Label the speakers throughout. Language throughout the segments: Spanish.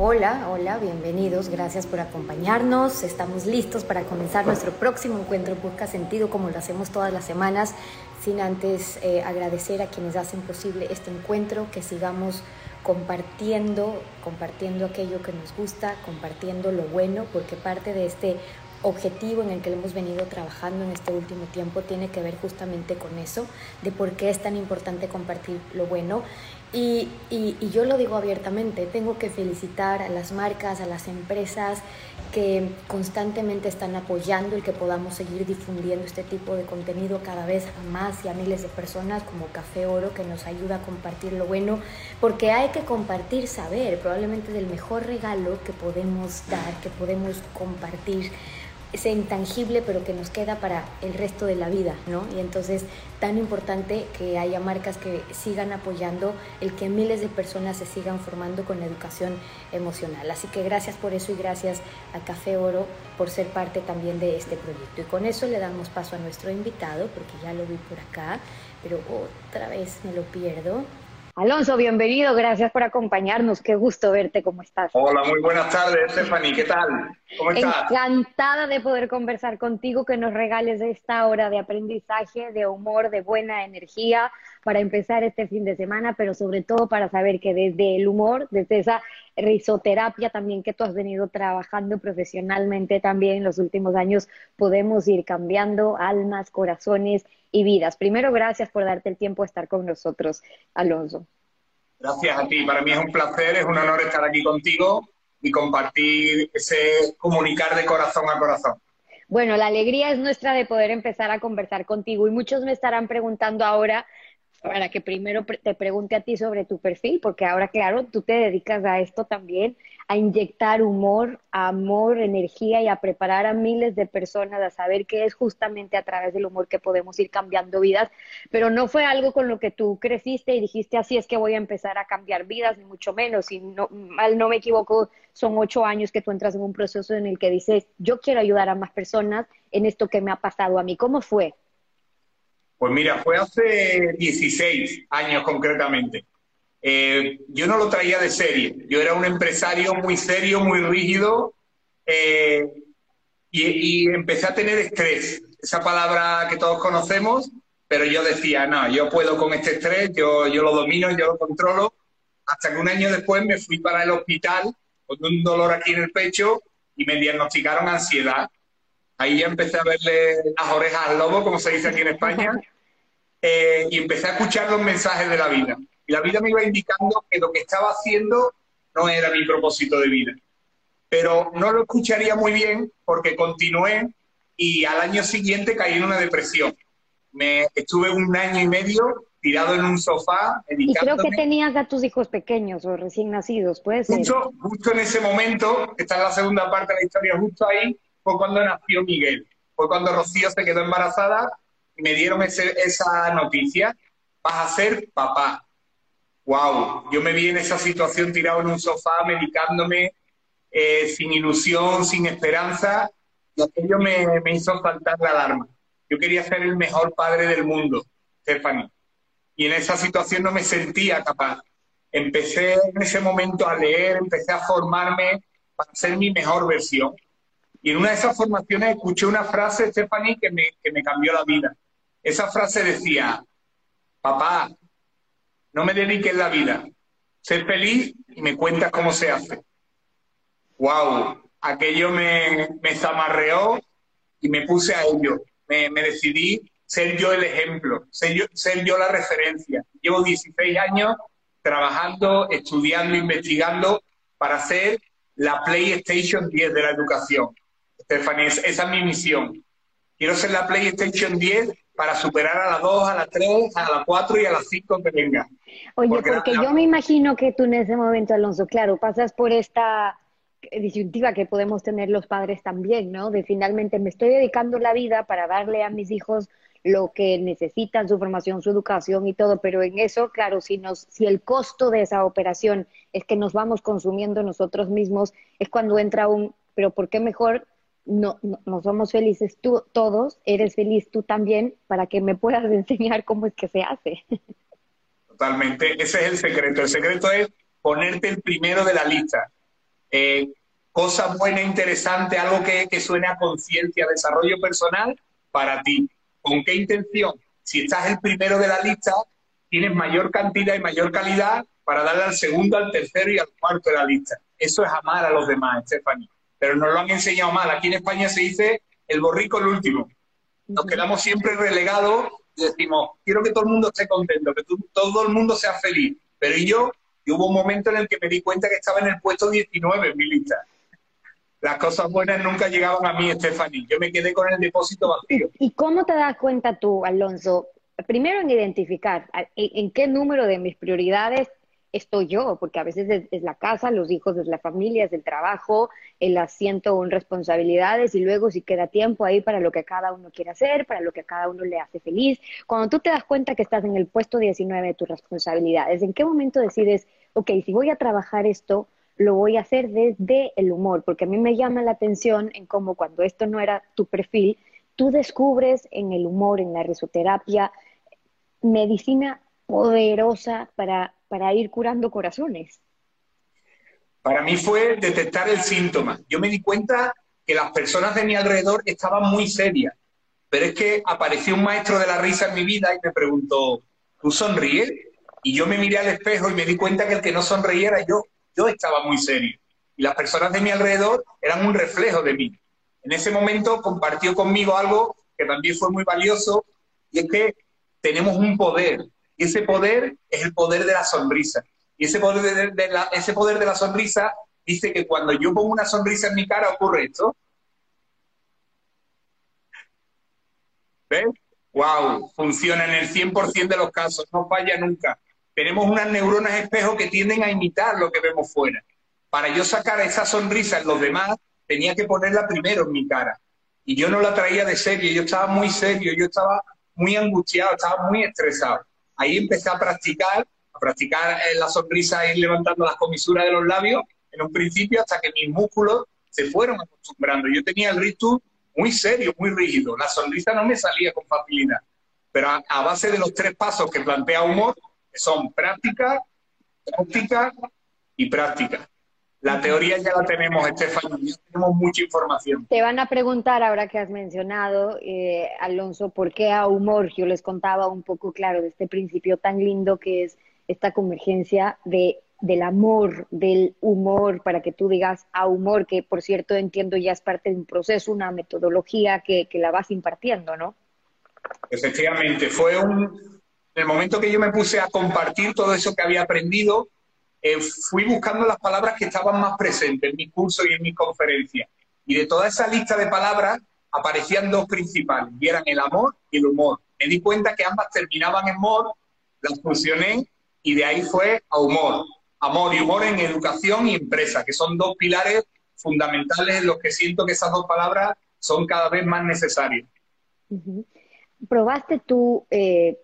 Speaker 1: Hola, hola, bienvenidos, gracias por acompañarnos. Estamos listos para comenzar nuestro próximo encuentro Busca Sentido como lo hacemos todas las semanas, sin antes eh, agradecer a quienes hacen posible este encuentro, que sigamos compartiendo, compartiendo aquello que nos gusta, compartiendo lo bueno, porque parte de este objetivo en el que hemos venido trabajando en este último tiempo tiene que ver justamente con eso, de por qué es tan importante compartir lo bueno. Y, y, yo lo digo abiertamente, tengo que felicitar a las marcas, a las empresas que constantemente están apoyando el que podamos seguir difundiendo este tipo de contenido cada vez a más y a miles de personas como Café Oro que nos ayuda a compartir lo bueno, porque hay que compartir saber, probablemente del mejor regalo que podemos dar, que podemos compartir ese intangible, pero que nos queda para el resto de la vida, ¿no? Y entonces, tan importante que haya marcas que sigan apoyando el que miles de personas se sigan formando con la educación emocional. Así que gracias por eso y gracias a Café Oro por ser parte también de este proyecto. Y con eso le damos paso a nuestro invitado, porque ya lo vi por acá, pero otra vez me lo pierdo. Alonso, bienvenido, gracias por acompañarnos, qué gusto verte, ¿cómo estás?
Speaker 2: Hola, muy buenas tardes, Stephanie, ¿qué tal?
Speaker 1: ¿Cómo estás? Encantada de poder conversar contigo, que nos regales esta hora de aprendizaje, de humor, de buena energía para empezar este fin de semana, pero sobre todo para saber que desde el humor, desde esa risoterapia también que tú has venido trabajando profesionalmente también en los últimos años, podemos ir cambiando almas, corazones y vidas. Primero, gracias por darte el tiempo de estar con nosotros, Alonso.
Speaker 2: Gracias a ti. Para mí es un placer, es un honor estar aquí contigo y compartir ese comunicar de corazón a corazón.
Speaker 1: Bueno, la alegría es nuestra de poder empezar a conversar contigo y muchos me estarán preguntando ahora para que primero te pregunte a ti sobre tu perfil, porque ahora, claro, tú te dedicas a esto también, a inyectar humor, amor, energía y a preparar a miles de personas a saber que es justamente a través del humor que podemos ir cambiando vidas, pero no fue algo con lo que tú creciste y dijiste así es que voy a empezar a cambiar vidas, ni mucho menos, y no, mal no me equivoco, son ocho años que tú entras en un proceso en el que dices, yo quiero ayudar a más personas en esto que me ha pasado a mí. ¿Cómo fue?
Speaker 2: Pues mira, fue hace 16 años concretamente. Eh, yo no lo traía de serie. Yo era un empresario muy serio, muy rígido eh, y, empecé a tener estrés. Esa palabra que todos conocemos, pero yo decía, no, yo puedo con este estrés, yo, yo lo domino, yo lo controlo. Hasta que un año después me fui para el hospital con un dolor aquí en el pecho y me diagnosticaron ansiedad. Ahí ya empecé a verle las orejas al lobo, como se dice aquí en España, eh, y empecé a escuchar los mensajes de la vida. Y la vida me iba indicando que lo que estaba haciendo no era mi propósito de vida. Pero no lo escucharía muy bien porque continué y al año siguiente caí en una depresión. Me estuve un año y medio tirado en un sofá.
Speaker 1: Y creo que tenías a tus hijos pequeños o recién nacidos, ¿puede ser?
Speaker 2: Justo, justo en ese momento, esta es la segunda parte de la historia, justo ahí, fue cuando nació Miguel. Fue cuando Rocío se quedó embarazada y me dieron esa noticia. Vas a ser papá. Wow, yo me vi en esa situación tirado en un sofá, medicándome, eh, sin ilusión, sin esperanza, y aquello me, me hizo saltar la alarma. Yo quería ser el mejor padre del mundo, Stephanie. Y en esa situación no me sentía capaz. Empecé en ese momento a leer, empecé a formarme para ser mi mejor versión. Y en una de esas formaciones escuché una frase, Stephanie, que me, que me cambió la vida. Esa frase decía, papá, no me dediques la vida, sé feliz y me cuentas cómo se hace. ¡Wow! Aquello me, me zamarreó y me puse a ello. Me, me decidí ser yo el ejemplo, ser yo, ser yo la referencia. Llevo 16 años trabajando, estudiando, investigando para ser la PlayStation 10 de la educación. Stephanie, esa es mi misión. Quiero ser la PlayStation 10 para superar a las 2, a las 3, a las 4 y a las 5 que venga.
Speaker 1: Oye, porque, yo me imagino que tú en ese momento, Alonso, claro, pasas por esta disyuntiva que podemos tener los padres también, ¿no? De finalmente me estoy dedicando la vida para darle a mis hijos lo que necesitan, su formación, su educación y todo, pero en eso, claro, si, nos, si el costo de esa operación es que nos vamos consumiendo nosotros mismos, es cuando entra un, pero ¿por qué mejor no, no, somos felices tú, todos, eres feliz tú también, para que me puedas enseñar cómo es que se hace?
Speaker 2: Totalmente, ese es el secreto. El secreto es ponerte el primero de la lista. Eh, cosa buena, interesante, algo que, que suene a conciencia, desarrollo personal para ti. ¿Con qué intención? Si estás el primero de la lista, tienes mayor cantidad y mayor calidad para darle al segundo, al tercero y al cuarto de la lista. Eso es amar a los demás, Stephanie. Pero nos lo han enseñado mal. Aquí en España se dice el borrico el último. Nos quedamos siempre relegados decimos, quiero que todo el mundo esté contento, que todo el mundo sea feliz. Pero yo, y hubo un momento en el que me di cuenta que estaba en el puesto 19 en mi lista las cosas buenas nunca llegaban a mí, Stephanie. Yo me quedé con el depósito vacío.
Speaker 1: ¿Y cómo te das cuenta tú, Alonso? Primero en identificar en, qué número de mis prioridades estoy yo, porque a veces es, la casa, los hijos, es la familia, es el trabajo, el asiento en responsabilidades y luego si queda tiempo ahí para lo que cada uno quiere hacer, para lo que a cada uno le hace feliz. Cuando tú te das cuenta que estás en el puesto 19 de tus responsabilidades, ¿en qué momento decides, ok, si voy a trabajar esto, lo voy a hacer desde el humor, porque a mí me llama la atención en cómo cuando esto no era tu perfil, tú descubres en el humor, en la risoterapia, medicina poderosa para, para ir curando corazones.
Speaker 2: Para mí fue detectar el síntoma. Yo me di cuenta que las personas de mi alrededor estaban muy serias, pero es que apareció un maestro de la risa en mi vida y me preguntó, ¿tú sonríes? Y yo me miré al espejo y me di cuenta que el que no sonreía era yo yo estaba muy serio y las personas de mi alrededor eran un reflejo de mí. En ese momento compartió conmigo algo que también fue muy valioso y es que tenemos un poder y ese poder es el poder de la sonrisa. Y ese poder de, la, ese poder de la sonrisa dice que cuando yo pongo una sonrisa en mi cara ocurre esto. ¿Ves? ¡Wow! Funciona en el 100% de los casos, no falla nunca tenemos unas neuronas espejo que tienden a imitar lo que vemos fuera. Para yo sacar esa sonrisa en los demás, tenía que ponerla primero en mi cara. Y yo no la traía de serio, yo estaba muy serio, yo estaba muy angustiado, estaba muy estresado. Ahí empecé a practicar, practicar eh, la sonrisa, ir levantando las comisuras de los labios, en un principio hasta que mis músculos se fueron acostumbrando. Yo tenía el rictus muy serio, muy rígido. La sonrisa no me salía con facilidad. Pero a, a base de los tres pasos que plantea Humor, son práctica, práctica y práctica. La teoría ya la tenemos, Estefan, ya tenemos mucha información.
Speaker 1: Te van a preguntar, ahora que has mencionado, eh, Alonso, ¿por qué a humor? Yo les contaba un poco, claro, de este principio tan lindo que es esta convergencia de, del amor, del humor, para que tú digas a humor, que por cierto entiendo ya es parte de un proceso, una metodología que, que la vas impartiendo, ¿no?
Speaker 2: Efectivamente, fue un, en el momento que yo me puse a compartir todo eso que había aprendido, eh, fui buscando las palabras que estaban más presentes en mi curso y en mi conferencia. Y de toda esa lista de palabras aparecían dos principales, y eran el amor y el humor. Me di cuenta que ambas terminaban en humor, las fusioné y de ahí fue a humor. Amor y humor en educación y empresa, que son dos pilares fundamentales en los que siento que esas dos palabras son cada vez más necesarias.
Speaker 1: ¿Probaste tú eh,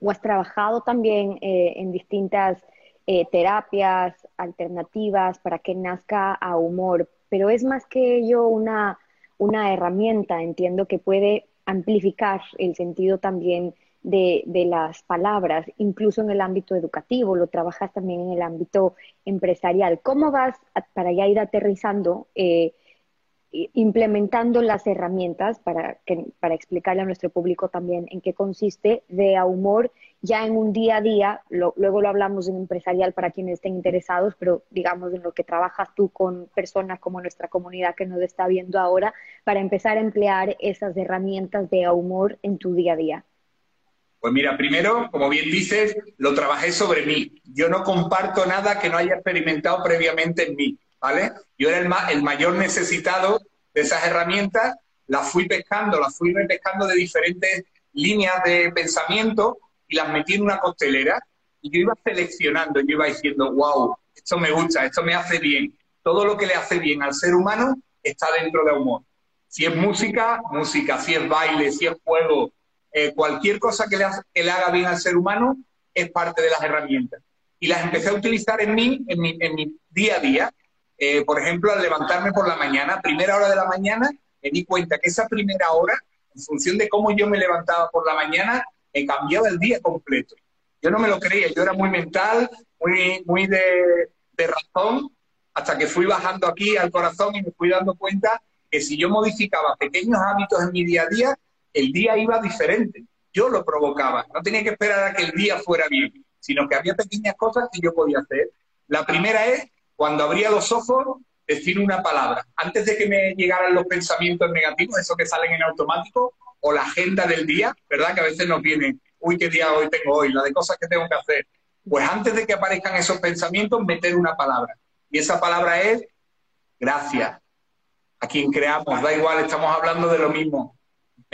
Speaker 1: o has trabajado también eh, en distintas eh, terapias alternativas para que nazca a humor, pero es más que ello una, una herramienta, entiendo que puede amplificar el sentido también de, de, las palabras, incluso en el ámbito educativo, lo trabajas también en el ámbito empresarial. ¿Cómo vas para ya ir aterrizando? Eh, implementando las herramientas para, que, para explicarle a nuestro público también en qué consiste de humor ya en un día a día, luego lo hablamos en empresarial para quienes estén interesados, pero digamos en lo que trabajas tú con personas como nuestra comunidad que nos está viendo ahora, para empezar a emplear esas herramientas de humor en tu día a día.
Speaker 2: Pues mira, primero, como bien dices, lo trabajé sobre mí. Yo no comparto nada que no haya experimentado previamente en mí. ¿vale? Yo era el, el mayor necesitado de esas herramientas, las fui pescando, las fui repescando de diferentes líneas de pensamiento y las metí en una costelera y yo iba seleccionando, yo iba diciendo, wow, esto me gusta, esto me hace bien. Todo lo que le hace bien al ser humano está dentro de humor. Si es música, música, si es baile, si es juego, eh, cualquier cosa que le, haga bien al ser humano es parte de las herramientas. Y las empecé a utilizar en mí, en mi, en mi día a día. Eh, por ejemplo, al levantarme por la mañana, primera hora de la mañana, me di cuenta que esa primera hora, en función de cómo yo me levantaba por la mañana, me cambiaba el día completo. Yo no me lo creía, yo era muy mental, muy, muy de, de razón, hasta que fui bajando aquí al corazón y me fui dando cuenta que si yo modificaba pequeños hábitos en mi día a día, el día iba diferente. Yo lo provocaba. No tenía que esperar a que el día fuera bien, sino que había pequeñas cosas que yo podía hacer. La primera es, cuando abría los ojos, decir una palabra. Antes de que me llegaran los pensamientos negativos, esos que salen en automático, o la agenda del día, ¿verdad? Que a veces nos viene, uy, qué día hoy tengo hoy, la de cosas que tengo que hacer. Pues antes de que aparezcan esos pensamientos, meter una palabra. Y esa palabra es gracias. A quien creamos, da igual, estamos hablando de lo mismo.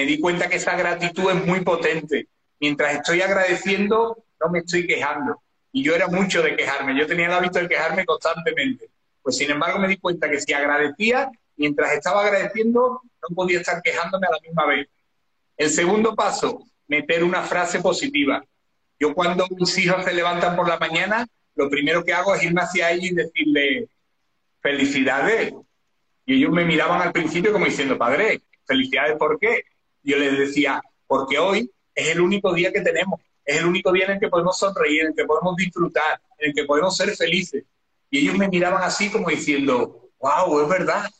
Speaker 2: Me di cuenta que esa gratitud es muy potente. Mientras estoy agradeciendo, no me estoy quejando. Y yo era mucho de quejarme, yo tenía el hábito de quejarme constantemente. Pues sin embargo me di cuenta que si agradecía, mientras estaba agradeciendo, no podía estar quejándome a la misma vez. El segundo paso, meter una frase positiva. Yo cuando mis hijos se levantan por la mañana, lo primero que hago es irme hacia ellos y decirle, felicidades. Y ellos me miraban al principio como diciendo, padre, felicidades, ¿por qué? Yo les decía, porque hoy es el único día que tenemos, es el único día en el que podemos sonreír, en el que podemos disfrutar, en el que podemos ser felices. Y ellos me miraban así como diciendo, wow, es verdad.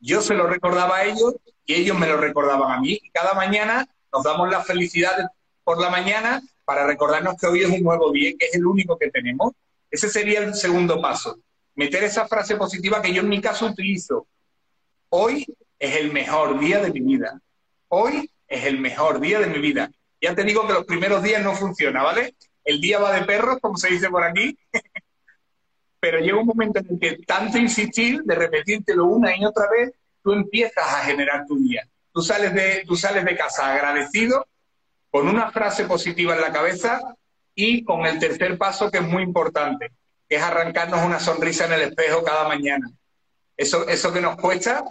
Speaker 2: Yo se lo recordaba a ellos y ellos me lo recordaban a mí. Y cada mañana nos damos la felicidad por la mañana para recordarnos que hoy es un nuevo día, que es el único que tenemos. Ese sería el segundo paso. Meter esa frase positiva que yo en mi caso utilizo. Hoy es el mejor día de mi vida. Hoy es el mejor día de mi vida. Ya te digo que los primeros días no funciona, ¿vale? El día va de perros, como se dice por aquí. pero llega un momento en el que tanto insistir, de repetírtelo una y otra vez, tú empiezas a generar tu día. Tú sales de, tú sales de casa agradecido, con una frase positiva en la cabeza y con el tercer paso que es muy importante, que es arrancarnos una sonrisa en el espejo cada mañana. Eso, eso que nos cuesta,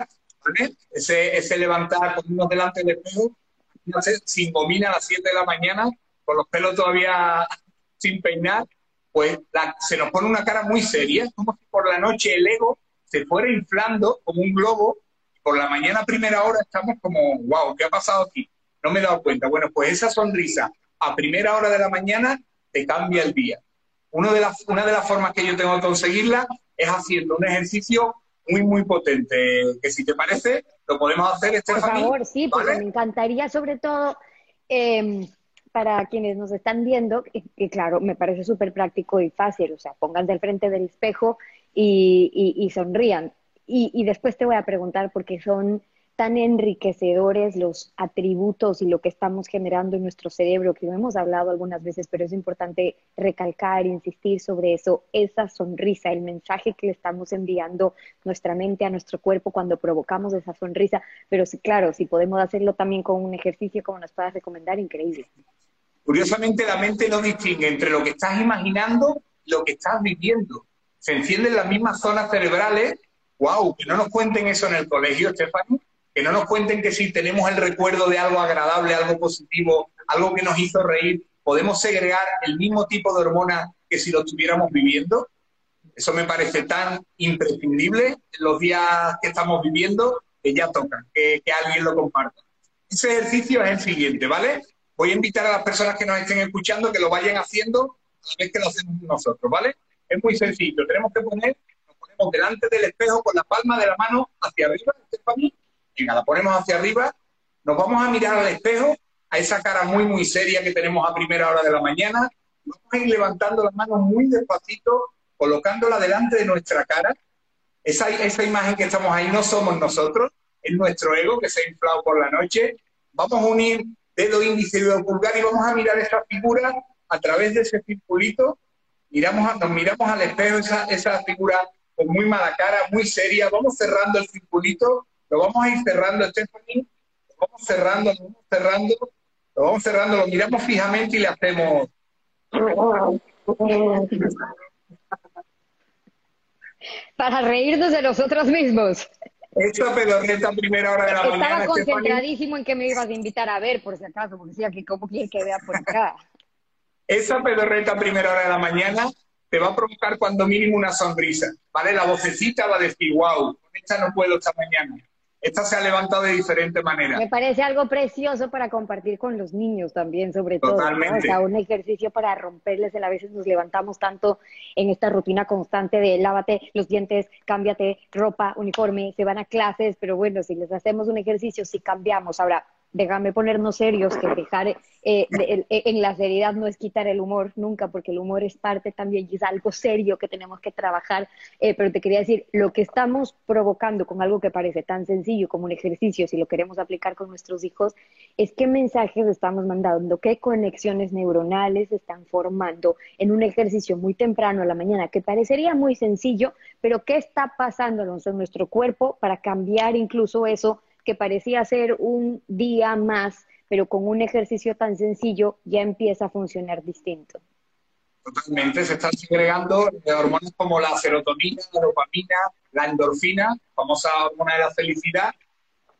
Speaker 2: ese, ese levantar, ponernos delante del espejo, sin gomina a las 7 de la mañana, con los pelos todavía sin peinar, pues se nos pone una cara muy seria, como si por la noche el ego se fuera inflando como un globo, y por la mañana primera hora estamos como, wow, ¿qué ha pasado aquí? No me he dado cuenta. Bueno, pues esa sonrisa a primera hora de la mañana te cambia el día. Una de, las, una de las formas que yo tengo de conseguirla es haciendo un ejercicio muy, muy potente, que si te parece, lo podemos hacer,
Speaker 1: Por favor, sí, porque me encantaría sobre todo... Eh, para quienes nos están viendo, que, claro, me parece súper práctico y fácil, o sea, pónganse al frente del espejo y, sonrían. Y, después te voy a preguntar por qué son tan enriquecedores los atributos y lo que estamos generando en nuestro cerebro, que lo hemos hablado algunas veces, pero es importante recalcar, insistir sobre eso, esa sonrisa, el mensaje que le estamos enviando nuestra mente a nuestro cuerpo cuando provocamos esa sonrisa, pero sí, claro, si podemos hacerlo también con un ejercicio como nos puedas recomendar, increíble.
Speaker 2: Curiosamente, la mente no distingue entre lo que estás imaginando y lo que estás viviendo. Se encienden las mismas zonas cerebrales. ¡Wow! Que no nos cuenten eso en el colegio, Stephanie. Que no nos cuenten que si tenemos el recuerdo de algo agradable, algo positivo, algo que nos hizo reír, podemos segregar el mismo tipo de hormonas que si lo estuviéramos viviendo. Eso me parece tan imprescindible en los días que estamos viviendo que ya toca que, que alguien lo comparta. Ese ejercicio es el siguiente, ¿vale? voy a invitar a las personas que nos estén escuchando que lo vayan haciendo a la vez que lo hacemos nosotros, ¿vale? Es muy sencillo. Tenemos que poner, nos ponemos delante del espejo con la palma de la mano hacia arriba, Venga, la ponemos hacia arriba, nos vamos a mirar al espejo, a esa cara muy, muy seria que tenemos a primera hora de la mañana, vamos a ir levantando las manos muy despacito, colocándola delante de nuestra cara. Esa, esa imagen que estamos ahí no somos nosotros, es nuestro ego que se ha inflado por la noche. Vamos a unir dedo índice y dedo pulgar y vamos a mirar esa figura a través de ese circulito. Miramos, nos miramos al espejo esa, esa figura con muy mala cara, muy seria. Vamos cerrando el circulito, lo vamos a ir cerrando, Stephanie. Lo vamos cerrando, lo vamos cerrando. Lo vamos cerrando, lo miramos fijamente y le hacemos...
Speaker 1: Para reírnos de nosotros mismos.
Speaker 2: Esta pedorreta primera hora de la
Speaker 1: Estaba
Speaker 2: mañana.
Speaker 1: Estaba concentradísimo en que me ibas a invitar a ver, por si acaso, porque decía que cómo quiere que vea por acá.
Speaker 2: Esa pedorreta primera hora de la mañana te va a provocar cuando mínimo una sonrisa, ¿vale? La vocecita va a decir, wow, con esta no puedo esta mañana. Esta se ha levantado de diferente manera.
Speaker 1: Me parece algo precioso para compartir con los niños también, sobre todo.
Speaker 2: Totalmente.
Speaker 1: O sea, un ejercicio para romperles el a veces nos levantamos tanto en esta rutina constante de lávate los dientes, cámbiate ropa, uniforme, se van a clases, pero bueno, si les hacemos un ejercicio, si cambiamos. Ahora, déjame ponernos serios, que dejar eh, de, en la seriedad no es quitar el humor nunca, porque el humor es parte también y es algo serio que tenemos que trabajar. Eh, pero te quería decir, lo que estamos provocando con algo que parece tan sencillo como un ejercicio, si lo queremos aplicar con nuestros hijos, es qué mensajes estamos mandando, qué conexiones neuronales están formando en un ejercicio muy temprano a la mañana, que parecería muy sencillo, pero qué está pasando en nuestro cuerpo para cambiar incluso eso que parecía ser un día más, pero con un ejercicio tan sencillo ya empieza a funcionar distinto.
Speaker 2: Totalmente, se están segregando hormonas como la serotonina, la dopamina, la endorfina, famosa hormona de la felicidad.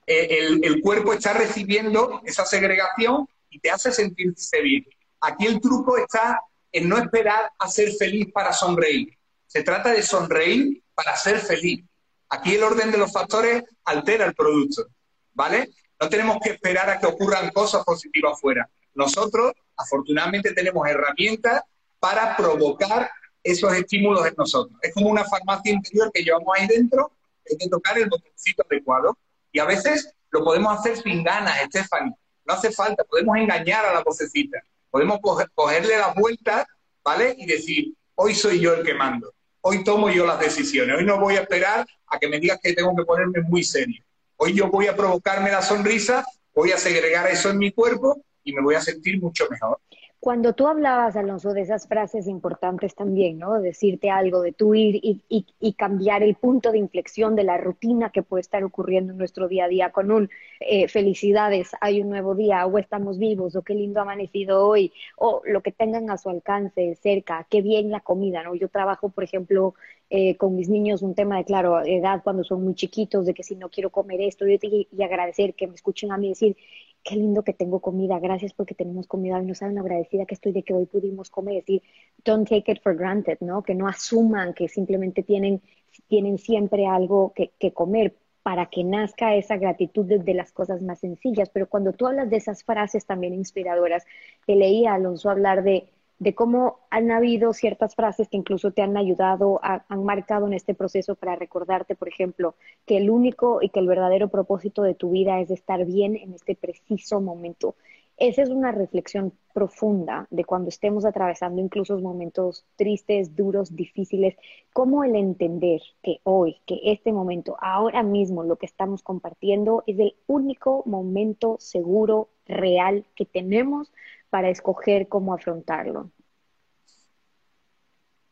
Speaker 2: Eh, el, el, cuerpo está recibiendo esa segregación y te hace sentirse bien. Aquí el truco está en no esperar a ser feliz para sonreír. Se trata de sonreír para ser feliz. Aquí el orden de los factores altera el producto, ¿vale? No tenemos que esperar a que ocurran cosas positivas afuera. Nosotros, afortunadamente, tenemos herramientas para provocar esos estímulos en nosotros. Es como una farmacia interior que llevamos ahí dentro, hay que tocar el botoncito adecuado. Y a veces lo podemos hacer sin ganas, Stephanie. No hace falta, podemos engañar a la vocecita. Podemos cogerle las vueltas, ¿vale? Y decir, hoy soy yo el que mando hoy tomo yo las decisiones. Hoy no voy a esperar a que me digas que tengo que ponerme muy serio. Hoy yo voy a provocarme la sonrisa, voy a segregar eso en mi cuerpo y me voy a sentir mucho mejor.
Speaker 1: Cuando tú hablabas, Alonso, de esas frases importantes también, ¿no? Decirte algo, de tu ir y, cambiar el punto de inflexión de la rutina que puede estar ocurriendo en nuestro día a día con un eh, felicidades, hay un nuevo día, o estamos vivos, o qué lindo amanecido hoy, o lo que tengan a su alcance cerca, qué bien la comida, ¿no? Yo trabajo, por ejemplo, eh, con mis niños un tema de, claro, edad cuando son muy chiquitos, de que si no quiero comer esto, y, y agradecer que me escuchen a mí decir, qué lindo que tengo comida, gracias porque tenemos comida y no saben agradecida que estoy de que hoy pudimos comer, decir, don't take it for granted, ¿no? Que no asuman que simplemente tienen, tienen siempre algo que, que comer para que nazca esa gratitud desde las cosas más sencillas. Pero cuando tú hablas de esas frases también inspiradoras, te leía Alonso hablar de de cómo han habido ciertas frases que incluso te han ayudado, han marcado en este proceso para recordarte, por ejemplo, que el único y que el verdadero propósito de tu vida es estar bien en este preciso momento. Esa es una reflexión profunda de cuando estemos atravesando incluso momentos tristes, duros, difíciles, cómo el entender que hoy, que este momento, ahora mismo lo que estamos compartiendo es el único momento seguro, real que tenemos para escoger cómo afrontarlo?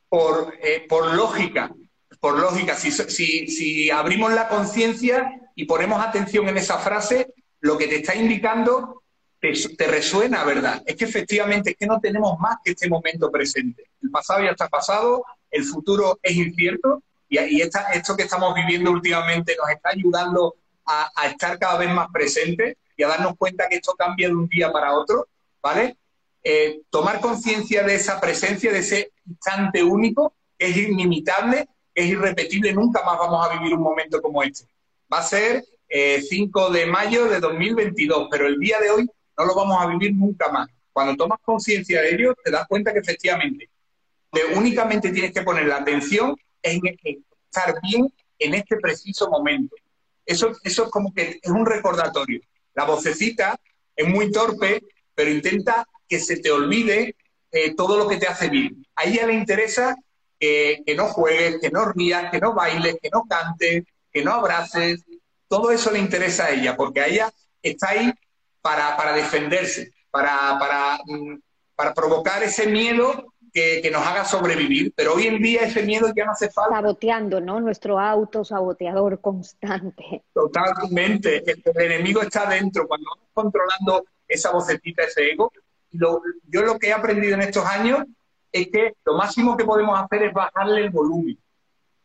Speaker 2: Por, eh, por lógica, por lógica, si, si, si abrimos la conciencia y ponemos atención en esa frase, lo que te está indicando te, resuena, ¿verdad? Es que efectivamente es que no tenemos más que este momento presente. El pasado ya está pasado, el futuro es incierto y, y esta, esto que estamos viviendo últimamente nos está ayudando a, a estar cada vez más presentes y a darnos cuenta que esto cambia de un día para otro ¿vale? Eh, tomar conciencia de esa presencia, de ese instante único, es inimitable, es irrepetible, nunca más vamos a vivir un momento como este. Va a ser eh, 5 de mayo de 2022, pero el día de hoy no lo vamos a vivir nunca más. Cuando tomas conciencia de ello, te das cuenta que efectivamente, únicamente tienes que poner la atención en estar bien en este preciso momento. Eso, eso es como que es un recordatorio. La vocecita es muy torpe, pero intenta que se te olvide eh, todo lo que te hace bien. A ella le interesa que, que no juegues, que no rías, que no bailes, que no cantes, que no abraces. Todo eso le interesa a ella, porque a ella está ahí para, para defenderse, para, para, mm, para provocar ese miedo que, que, nos haga sobrevivir, pero hoy en día ese miedo ya no hace falta.
Speaker 1: Saboteando, ¿no? Nuestro auto saboteador constante.
Speaker 2: Totalmente. El, el enemigo está dentro. Cuando vamos controlando esa vocecita, ese ego. Y yo lo que he aprendido en estos años es que lo máximo que podemos hacer es bajarle el volumen,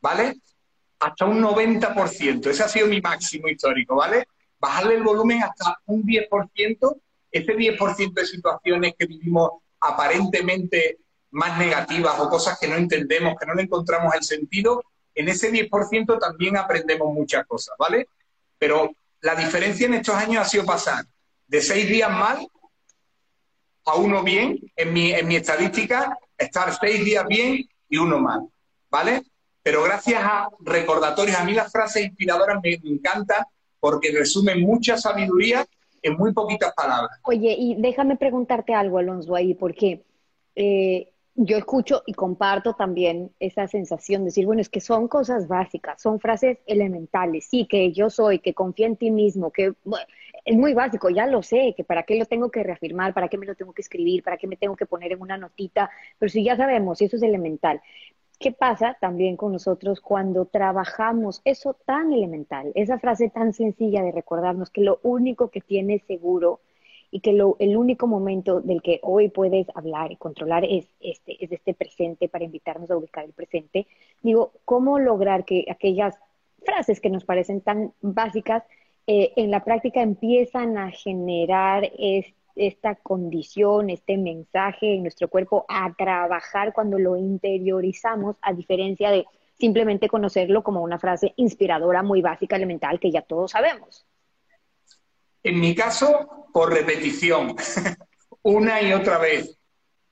Speaker 2: ¿vale? Hasta un 90%, ese ha sido mi máximo histórico, ¿vale? Bajarle el volumen hasta un 10%, ese 10% de situaciones que vivimos aparentemente más negativas o cosas que no entendemos, que no le encontramos el sentido, en ese 10% también aprendemos muchas cosas, ¿vale? Pero la diferencia en estos años ha sido pasar de seis días mal a uno bien, en mi, en mi estadística, estar seis días bien y uno mal, ¿vale? Pero gracias a recordatorios, a mí las frases inspiradoras me, encantan porque resumen mucha sabiduría en muy poquitas palabras.
Speaker 1: Oye, y déjame preguntarte algo, Alonso, ahí, porque eh, yo escucho y comparto también esa sensación de decir, bueno, es que son cosas básicas, son frases elementales, sí, que yo soy, que confía en ti mismo, que es muy básico, ya lo sé, que para qué lo tengo que reafirmar, para qué me lo tengo que escribir, para qué me tengo que poner en una notita, pero si ya sabemos, eso es elemental. ¿Qué pasa también con nosotros cuando trabajamos eso tan elemental, esa frase tan sencilla de recordarnos que lo único que tiene seguro y que el único momento del que hoy puedes hablar y controlar es este, es este presente para invitarnos a ubicar el presente. Digo, ¿cómo lograr que aquellas frases que nos parecen tan básicas eh, en la práctica empiezan a generar esta condición, este mensaje en nuestro cuerpo a trabajar cuando lo interiorizamos, a diferencia de simplemente conocerlo como una frase inspiradora muy básica, elemental, que ya todos sabemos.
Speaker 2: En mi caso, por repetición, una y otra vez.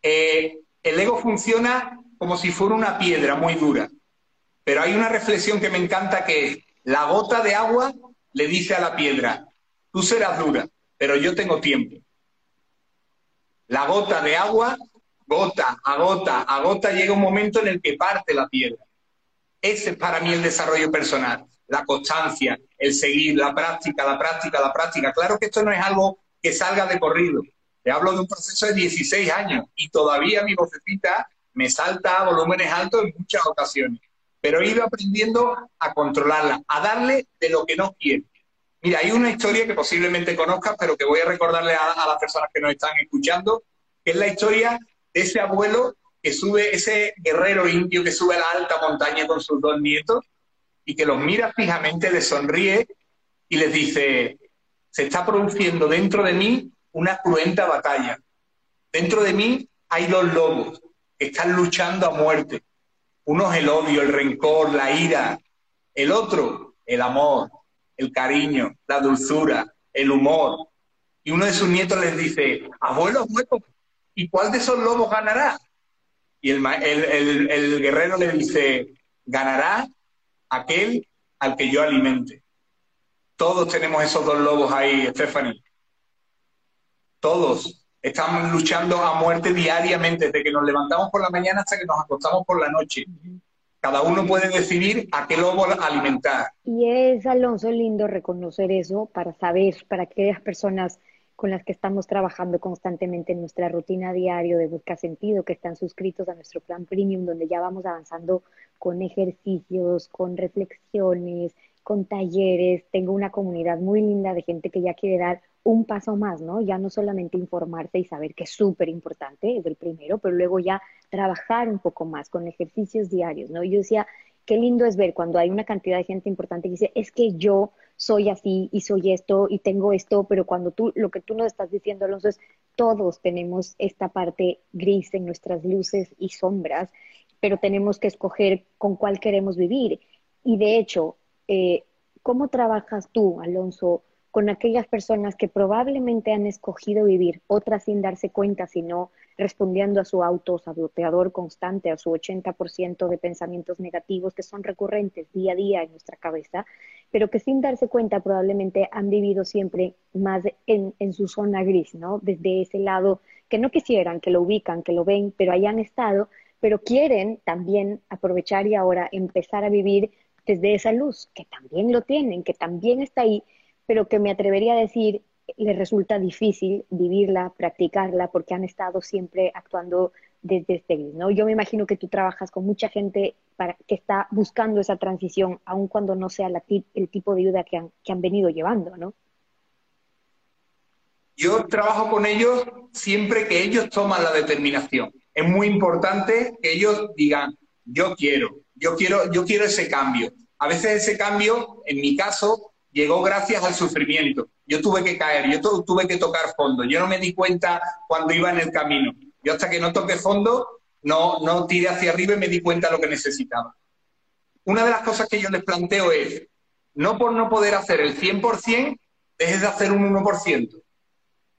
Speaker 2: Eh, el ego funciona como si fuera una piedra muy dura, pero hay una reflexión que me encanta que es, la gota de agua le dice a la piedra, tú serás dura, pero yo tengo tiempo. La gota de agua, gota a gota gota, llega un momento en el que parte la piedra. Ese es para mí el desarrollo personal la constancia, el seguir, la práctica, la práctica, la práctica. Claro que esto no es algo que salga de corrido. Te hablo de un proceso de 16 años y todavía mi vocecita me salta a volúmenes altos en muchas ocasiones. Pero he ido aprendiendo a controlarla, a darle de lo que no quiero. Mira, hay una historia que posiblemente conozcas, pero que voy a recordarle a, a las personas que nos están escuchando, que es la historia de ese abuelo que sube, ese guerrero indio que sube a la alta montaña con sus dos nietos y que los mira fijamente, les sonríe y les dice, se está produciendo dentro de mí una cruenta batalla. Dentro de mí hay dos lobos que están luchando a muerte. Uno es el odio, el rencor, la ira. El otro, el amor, el cariño, la dulzura, el humor. Y uno de sus nietos les dice, abuelo, abuelo, ¿y cuál de esos lobos ganará? Y el, el, el guerrero le dice, ganará aquel al que yo alimente. Todos tenemos esos dos lobos ahí, Stephanie. Todos estamos luchando a muerte diariamente, desde que nos levantamos por la mañana hasta que nos acostamos por la noche. Cada uno puede decidir a qué lobo alimentar.
Speaker 1: Y es, Alonso, lindo reconocer eso para saber, para que aquellas personas con las que estamos trabajando constantemente en nuestra rutina diaria de Busca Sentido, que están suscritos a nuestro plan premium, donde ya vamos avanzando con ejercicios, con reflexiones, con talleres. Tengo una comunidad muy linda de gente que ya quiere dar un paso más, ¿no? Ya no solamente informarse y saber que es súper importante, es el primero, pero luego ya trabajar un poco más con ejercicios diarios, ¿no? Yo decía, qué lindo es ver cuando hay una cantidad de gente importante que dice, es que yo soy así y soy esto y tengo esto, pero cuando tú, lo que tú nos estás diciendo, Alonso, es todos tenemos esta parte gris en nuestras luces y sombras, pero tenemos que escoger con cuál queremos vivir. Y de hecho, eh, ¿cómo trabajas tú, Alonso, con aquellas personas que probablemente han escogido vivir, otras sin darse cuenta, sino respondiendo a su autosaboteador constante, a su 80% de pensamientos negativos que son recurrentes día a día en nuestra cabeza, pero que sin darse cuenta probablemente han vivido siempre más en, su zona gris, ¿no? Desde ese lado que no quisieran, que lo ubican, que lo ven, pero hayan estado, pero quieren también aprovechar y ahora empezar a vivir desde esa luz, que también lo tienen, que también está ahí, pero que me atrevería a decir les resulta difícil vivirla, practicarla, porque han estado siempre actuando desde este ¿no? Yo me imagino que tú trabajas con mucha gente para, que está buscando esa transición, aun cuando no sea el tipo de ayuda que han, que han venido llevando, ¿no?
Speaker 2: Yo trabajo con ellos siempre que ellos toman la determinación. Es muy importante que ellos digan, yo quiero, yo quiero, yo quiero ese cambio. A veces ese cambio, en mi caso, llegó gracias al sufrimiento. Yo tuve que caer, yo tuve que tocar fondo. Yo no me di cuenta cuando iba en el camino. Yo hasta que no toqué fondo, no, no tiré hacia arriba y me di cuenta de lo que necesitaba. Una de las cosas que yo les planteo es, no por no poder hacer el 100%, dejes de hacer un 1%.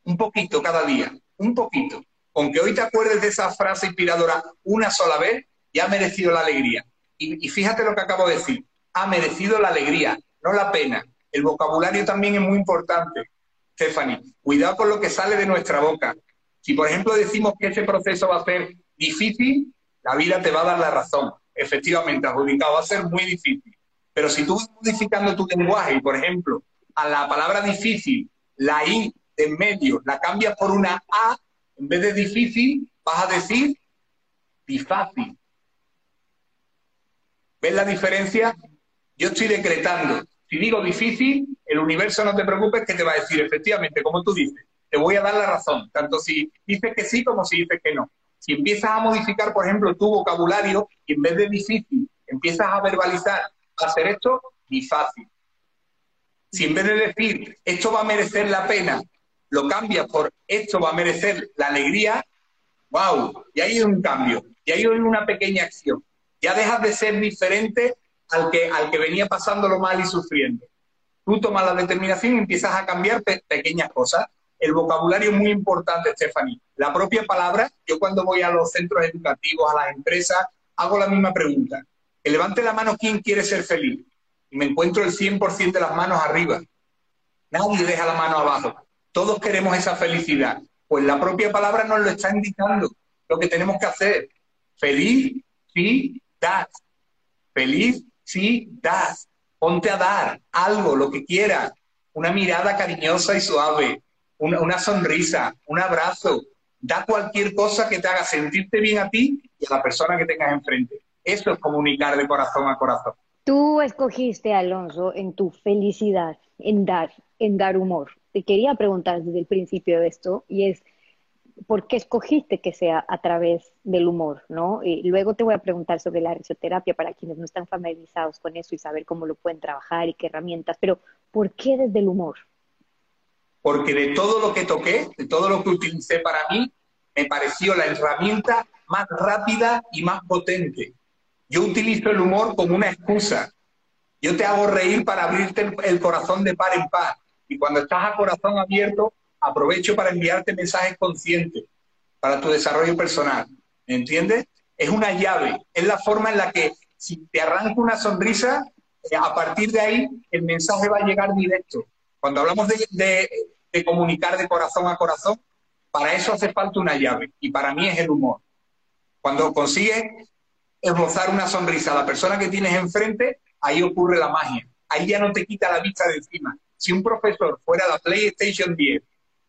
Speaker 2: Un poquito cada día, un poquito. Aunque hoy te acuerdes de esa frase inspiradora una sola vez, ya ha merecido la alegría. Y, y fíjate lo que acabo de decir, ha merecido la alegría, no la pena. El vocabulario también es muy importante, Stephanie. Cuidado con lo que sale de nuestra boca. Si, por ejemplo, decimos que ese proceso va a ser difícil, la vida te va a dar la razón. Efectivamente, adjudicado, va a ser muy difícil. Pero si tú vas modificando tu lenguaje y, por ejemplo, a la palabra difícil, la I en medio, la cambias por una A, en vez de difícil, vas a decir difácil. ¿Ves la diferencia? Yo estoy decretando. Si digo difícil, el universo no te preocupes que te va a decir, efectivamente, como tú dices, te voy a dar la razón, tanto si dices que sí como si dices que no. Si empiezas a modificar, por ejemplo, tu vocabulario y en vez de difícil, empiezas a verbalizar hacer esto, fácil. Si en vez de decir esto va a merecer la pena, lo cambias por esto va a merecer la alegría, wow, y hay un cambio, y hay una pequeña acción. Ya dejas de ser diferente al que, al que venía pasándolo mal y sufriendo. Tú tomas la determinación y empiezas a cambiar pequeñas cosas. El vocabulario es muy importante, Stephanie. La propia palabra, yo cuando voy a los centros educativos, a las empresas, hago la misma pregunta. Que levante la mano quien quiere ser feliz. Y me encuentro el 100% de las manos arriba. Nadie deja la mano abajo. Todos queremos esa felicidad. Pues la propia palabra nos lo está indicando. Lo que tenemos que hacer. Feliz, sí, das. Feliz, sí, das. Ponte a dar algo, lo que quieras. Una mirada cariñosa y suave. Una, una sonrisa, un abrazo. Da cualquier cosa que te haga sentirte bien a ti y a la persona que tengas enfrente. Eso es comunicar de corazón a corazón.
Speaker 1: Tú escogiste, Alonso, en tu felicidad, en dar, en dar humor. Te quería preguntar desde el principio de esto y es, ¿por qué escogiste que sea a través del humor? ¿no? Y luego te voy a preguntar sobre la risoterapia para quienes no están familiarizados con eso y saber cómo lo pueden trabajar y qué herramientas, pero ¿por qué desde el humor?
Speaker 2: Porque de todo lo que toqué, de todo lo que utilicé para mí, me pareció la herramienta más rápida y más potente yo utilizo el humor como una excusa. Yo te hago reír para abrirte el, corazón de par en par. Y cuando estás a corazón abierto, aprovecho para enviarte mensajes conscientes para tu desarrollo personal. ¿Me entiendes? Es una llave, es la forma en la que si te arranco una sonrisa, eh, a partir de ahí el mensaje va a llegar directo. Cuando hablamos de, de comunicar de corazón a corazón, para eso hace falta una llave y para mí es el humor. Cuando consigues esbozar una sonrisa a la persona que tienes enfrente, ahí ocurre la magia. Ahí ya no te quita la vista de encima. Si un profesor fuera la PlayStation 10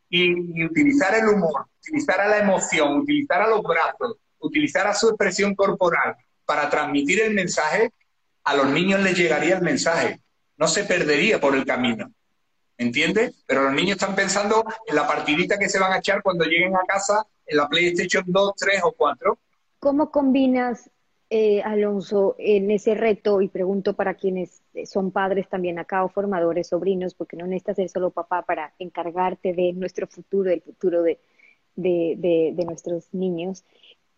Speaker 2: y, utilizara el humor, utilizara la emoción, utilizara los brazos, utilizara su expresión corporal para transmitir el mensaje, a los niños les llegaría el mensaje. No se perdería por el camino. ¿Entiendes? Pero los niños están pensando en la partidita que se van a echar cuando lleguen a casa en la PlayStation 2, 3 o 4.
Speaker 1: ¿Cómo combinas eh, Alonso, en ese reto, y pregunto para quienes son padres también acá o formadores, sobrinos, porque no necesitas ser solo papá para encargarte de nuestro futuro, del futuro de, nuestros niños.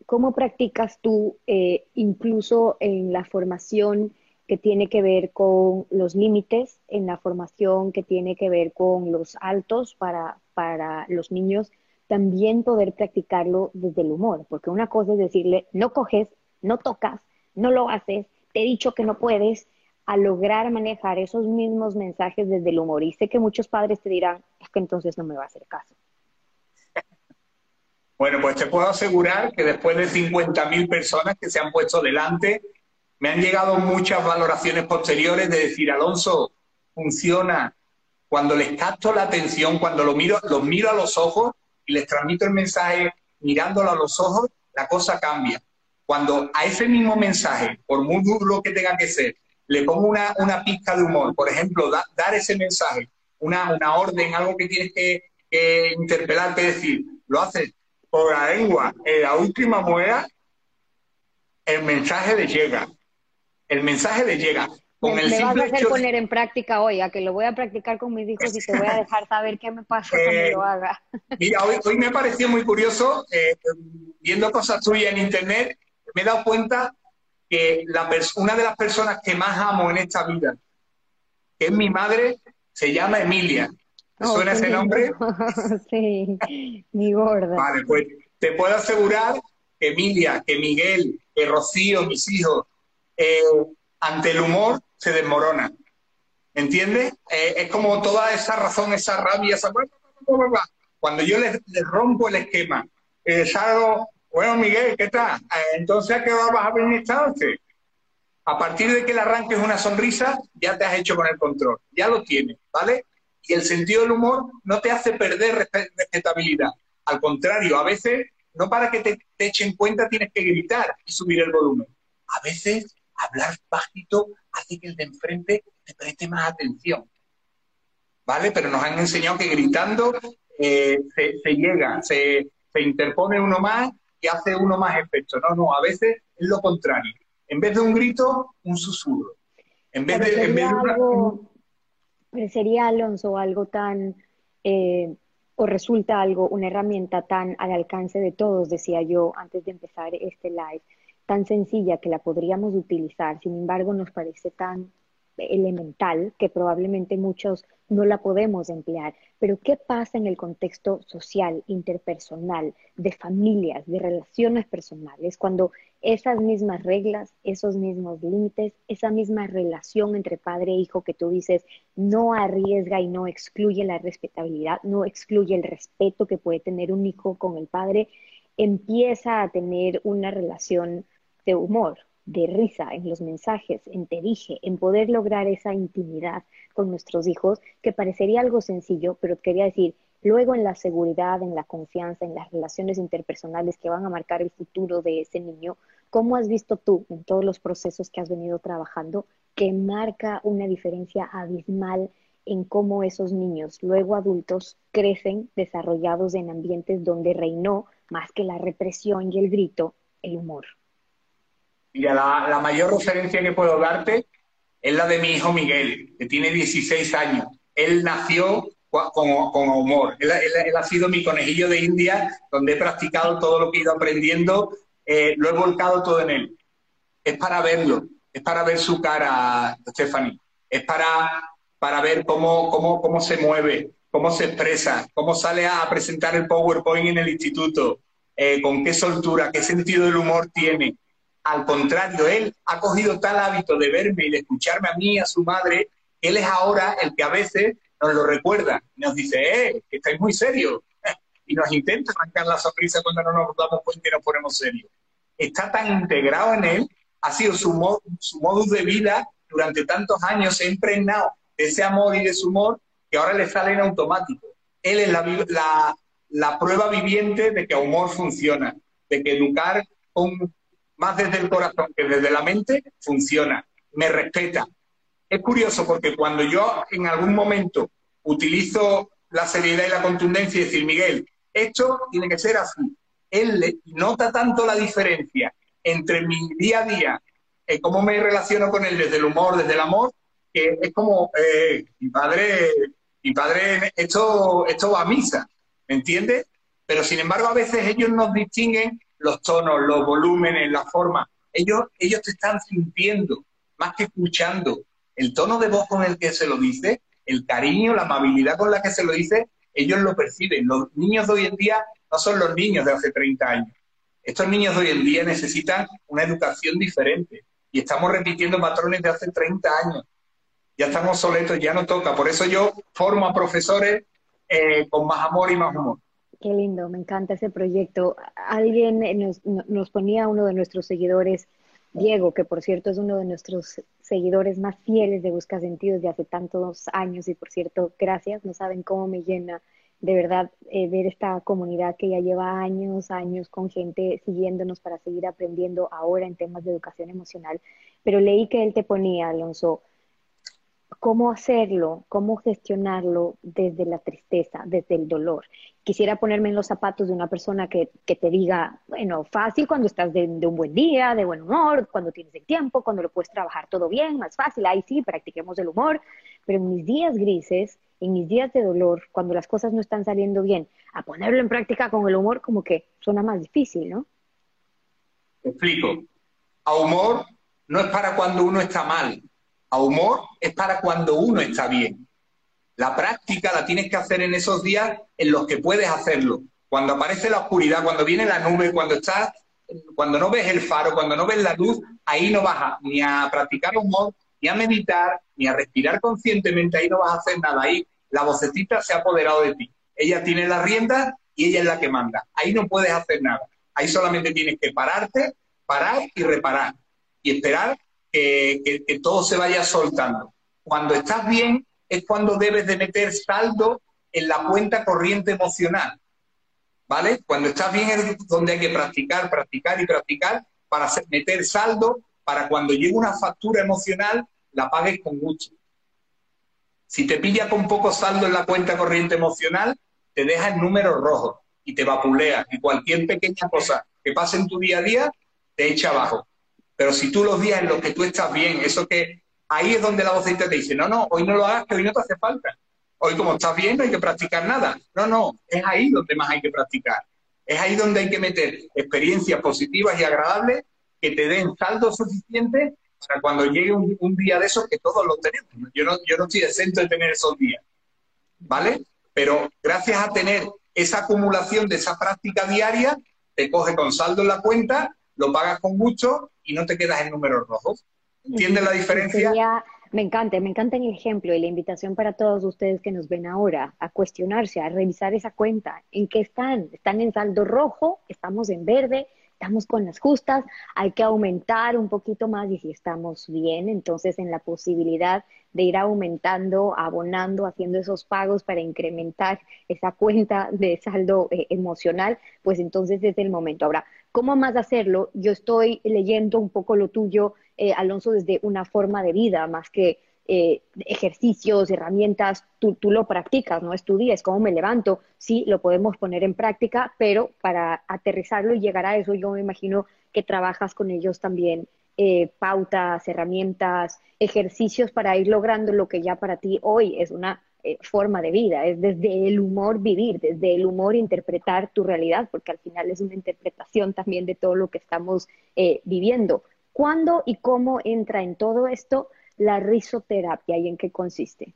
Speaker 1: ¿Cómo practicas tú, eh, incluso en la formación que tiene que ver con los límites, en la formación que tiene que ver con los altos para, para los niños, también poder practicarlo desde el humor? Porque una cosa es decirle, no coges no tocas, no lo haces, te he dicho que no puedes, a lograr manejar esos mismos mensajes desde el humor. Y sé que muchos padres te dirán, es que entonces no me va a hacer caso.
Speaker 2: Bueno, pues te puedo asegurar que después de 50.000 personas que se han puesto delante, me han llegado muchas valoraciones posteriores de decir, Alonso, funciona. Cuando les capto la atención, cuando lo miro, los miro a los ojos y les transmito el mensaje mirándolo a los ojos, la cosa cambia. Cuando a ese mismo mensaje, por muy duro que tenga que ser, le pongo una, una pizca de humor, por ejemplo, dar ese mensaje, una, una orden, algo que tienes que, que interpelarte, es decir, lo haces por la lengua en la última muela, el mensaje le llega. El mensaje le llega.
Speaker 1: Con me, el me vas a hacer poner en práctica hoy, a que lo voy a practicar con mis hijos y te voy a dejar saber qué me pasa cuando eh, lo haga.
Speaker 2: Mira, hoy, hoy me pareció muy curioso, eh, viendo cosas tuyas en internet, me he dado cuenta que la una de las personas que más amo en esta vida, que es mi madre, se llama Emilia. ¿Te oh, suena ese nombre?
Speaker 1: sí, mi gorda.
Speaker 2: Vale, pues te puedo asegurar que Emilia, que Miguel, que Rocío, mis hijos, eh, ante el humor se desmorona. ¿Entiendes? Eh, es como toda esa razón, esa rabia, esa... Cuando yo les, rompo el esquema, eh, salgo, bueno, Miguel, ¿qué tal? Eh, entonces, ¿a qué vas a venir esta noche? A partir de que le arranques una sonrisa, ya te has hecho con el control, ya lo tienes, ¿vale? Y el sentido del humor no te hace perder respetabilidad. Al contrario, a veces, no para que te, te echen cuenta, tienes que gritar y subir el volumen. A veces hablar bajito hace que el de enfrente te preste más atención. ¿Vale? Pero nos han enseñado que gritando eh, se, llega, se, interpone uno más y hace uno más efecto. No, no, a veces es lo contrario. En vez de un grito, un susurro. En vez de, en vez
Speaker 1: pero sería, Alonso, algo tan, eh, o resulta algo, una herramienta tan al alcance de todos, decía yo antes de empezar este live, tan sencilla que la podríamos utilizar, sin embargo nos parece tan elemental que probablemente muchos no la podemos emplear. Pero ¿qué pasa en el contexto social, interpersonal, de familias, de relaciones personales, cuando esas mismas reglas, esos mismos límites, esa misma relación entre padre e hijo que tú dices no arriesga y no excluye la respetabilidad, no excluye el respeto que puede tener un hijo con el padre, empieza a tener una relación de humor, de risa en los mensajes, en te dije, en poder lograr esa intimidad con nuestros hijos, que parecería algo sencillo, pero quería decir, luego en la seguridad, en la confianza, en las relaciones interpersonales que van a marcar el futuro de ese niño, ¿cómo has visto tú en todos los procesos que has venido trabajando que marca una diferencia abismal en cómo esos niños, luego adultos, crecen desarrollados en ambientes donde reinó, más que la represión y el grito, el humor?
Speaker 2: Mira, la, mayor referencia que puedo darte es la de mi hijo Miguel, que tiene 16 años. Él nació con, humor. Él, ha sido mi conejillo de India, donde he practicado todo lo que he ido aprendiendo, eh, lo he volcado todo en él. Es para verlo, es para ver su cara, Stephanie. Es para, para ver cómo, cómo, cómo se mueve, cómo se expresa, cómo sale a presentar el PowerPoint en el instituto, eh, con qué soltura, qué sentido del humor tiene. Al contrario, él ha cogido tal hábito de verme y de escucharme a mí, a su madre, él es ahora el que a veces nos lo recuerda nos dice, eh, estáis muy serios. Y nos intenta arrancar la sonrisa cuando no nos damos cuenta y nos ponemos serios. Está tan integrado en él, ha sido su, modo, su modus de vida durante tantos años, se ha impregnado de ese amor y de su humor que ahora le sale en automático. Él es la, la, prueba viviente de que humor funciona, de que educar con más desde el corazón que desde la mente, funciona, me respeta. Es curioso porque cuando yo en algún momento utilizo la seriedad y la contundencia y decir, Miguel, esto tiene que ser así, él nota tanto la diferencia entre mi día a día, y cómo me relaciono con él desde el humor, desde el amor, que es como, eh, mi padre, mi padre, esto, esto va a misa, ¿me entiendes? Pero sin embargo a veces ellos nos distinguen los tonos, los volúmenes, la forma. Ellos, ellos te están sintiendo, más que escuchando. El tono de voz con el que se lo dice, el cariño, la amabilidad con la que se lo dice, ellos lo perciben. Los niños de hoy en día no son los niños de hace 30 años. Estos niños de hoy en día necesitan una educación diferente y estamos repitiendo patrones de hace 30 años. Ya estamos soletos, ya no toca. Por eso yo formo a profesores eh, con más amor y más humor.
Speaker 1: Qué lindo, me encanta ese proyecto. Alguien nos, nos ponía uno de nuestros seguidores, Diego, que por cierto es uno de nuestros seguidores más fieles de Busca Sentidos de hace tantos años y por cierto, gracias, no saben cómo me llena de verdad eh, ver esta comunidad que ya lleva años, años con gente siguiéndonos para seguir aprendiendo ahora en temas de educación emocional. Pero leí que él te ponía, Alonso, cómo hacerlo, cómo gestionarlo desde la tristeza, desde el dolor. Quisiera ponerme en los zapatos de una persona que, te diga, bueno, fácil cuando estás de, un buen día, de buen humor, cuando tienes el tiempo, cuando lo puedes trabajar todo bien, más fácil, ahí sí, practiquemos el humor, pero en mis días grises, en mis días de dolor, cuando las cosas no están saliendo bien, a ponerlo en práctica con el humor como que suena más difícil, ¿no?
Speaker 2: explico. A humor no es para cuando uno está mal, a humor es para cuando uno está bien. La práctica la tienes que hacer en esos días en los que puedes hacerlo. Cuando aparece la oscuridad, cuando viene la nube, cuando estás, cuando no ves el faro, cuando no ves la luz, ahí no vas ni a practicar humor, ni a meditar, ni a respirar conscientemente, ahí no vas a hacer nada. Ahí la vocecita se ha apoderado de ti. Ella tiene las riendas y ella es la que manda. Ahí no puedes hacer nada. Ahí solamente tienes que pararte, parar y reparar. Y esperar que, todo se vaya soltando. Cuando estás bien es cuando debes de meter saldo en la cuenta corriente emocional. ¿Vale? Cuando estás bien es donde hay que practicar, practicar y practicar para meter saldo para cuando llegue una factura emocional la pagues con mucho. Si te pilla con poco saldo en la cuenta corriente emocional, te deja en números rojos y te vapulea y cualquier pequeña cosa que pase en tu día a día te echa abajo. Pero si tú los días en los que tú estás bien, eso que ahí es donde la vocecita te dice, no, no, hoy no lo hagas, que hoy no te hace falta. Hoy como estás bien no hay que practicar nada. No, no, es ahí donde más hay que practicar. Es ahí donde hay que meter experiencias positivas y agradables que te den saldo suficiente para cuando llegue un, día de esos que todos los tenemos. Yo no, yo no estoy exento de tener esos días. ¿Vale? Pero gracias a tener esa acumulación de esa práctica diaria, te coge con saldo en la cuenta, lo pagas con mucho y no te quedas en números rojos. ¿Entiendes la diferencia?
Speaker 1: me encanta, me encanta el ejemplo y la invitación para todos ustedes que nos ven ahora a cuestionarse, a revisar esa cuenta. ¿En qué están? ¿Están en saldo rojo? ¿Estamos en verde? Estamos con las justas, hay que aumentar un poquito más y si estamos bien, entonces en la posibilidad de ir aumentando, abonando, haciendo esos pagos para incrementar esa cuenta de saldo eh, emocional, pues entonces es el momento. Ahora, ¿cómo más hacerlo? Yo estoy leyendo un poco lo tuyo, eh, Alonso, desde una forma de vida, más que eh, ejercicios, herramientas, tú, tú, lo practicas, no estudias, cómo me levanto, sí, lo podemos poner en práctica, pero para aterrizarlo y llegar a eso, yo me imagino que trabajas con ellos también eh, pautas, herramientas, ejercicios para ir logrando lo que ya para ti hoy es una eh, forma de vida, es desde el humor vivir, desde el humor interpretar tu realidad, porque al final es una interpretación también de todo lo que estamos viviendo. ¿Cuándo y cómo entra en todo esto la risoterapia y en qué consiste?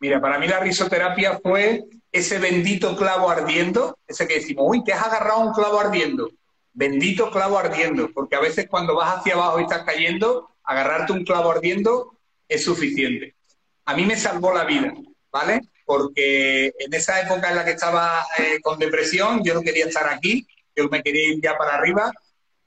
Speaker 2: Mira, para mí la risoterapia fue ese bendito clavo ardiendo, ese que decimos, uy, te has agarrado un clavo ardiendo. Bendito clavo ardiendo, porque a veces cuando vas hacia abajo y estás cayendo, agarrarte un clavo ardiendo es suficiente. A mí me salvó la vida, ¿vale? Porque en esa época en la que estaba eh, con depresión, yo no quería estar aquí, yo me quería ir ya para arriba,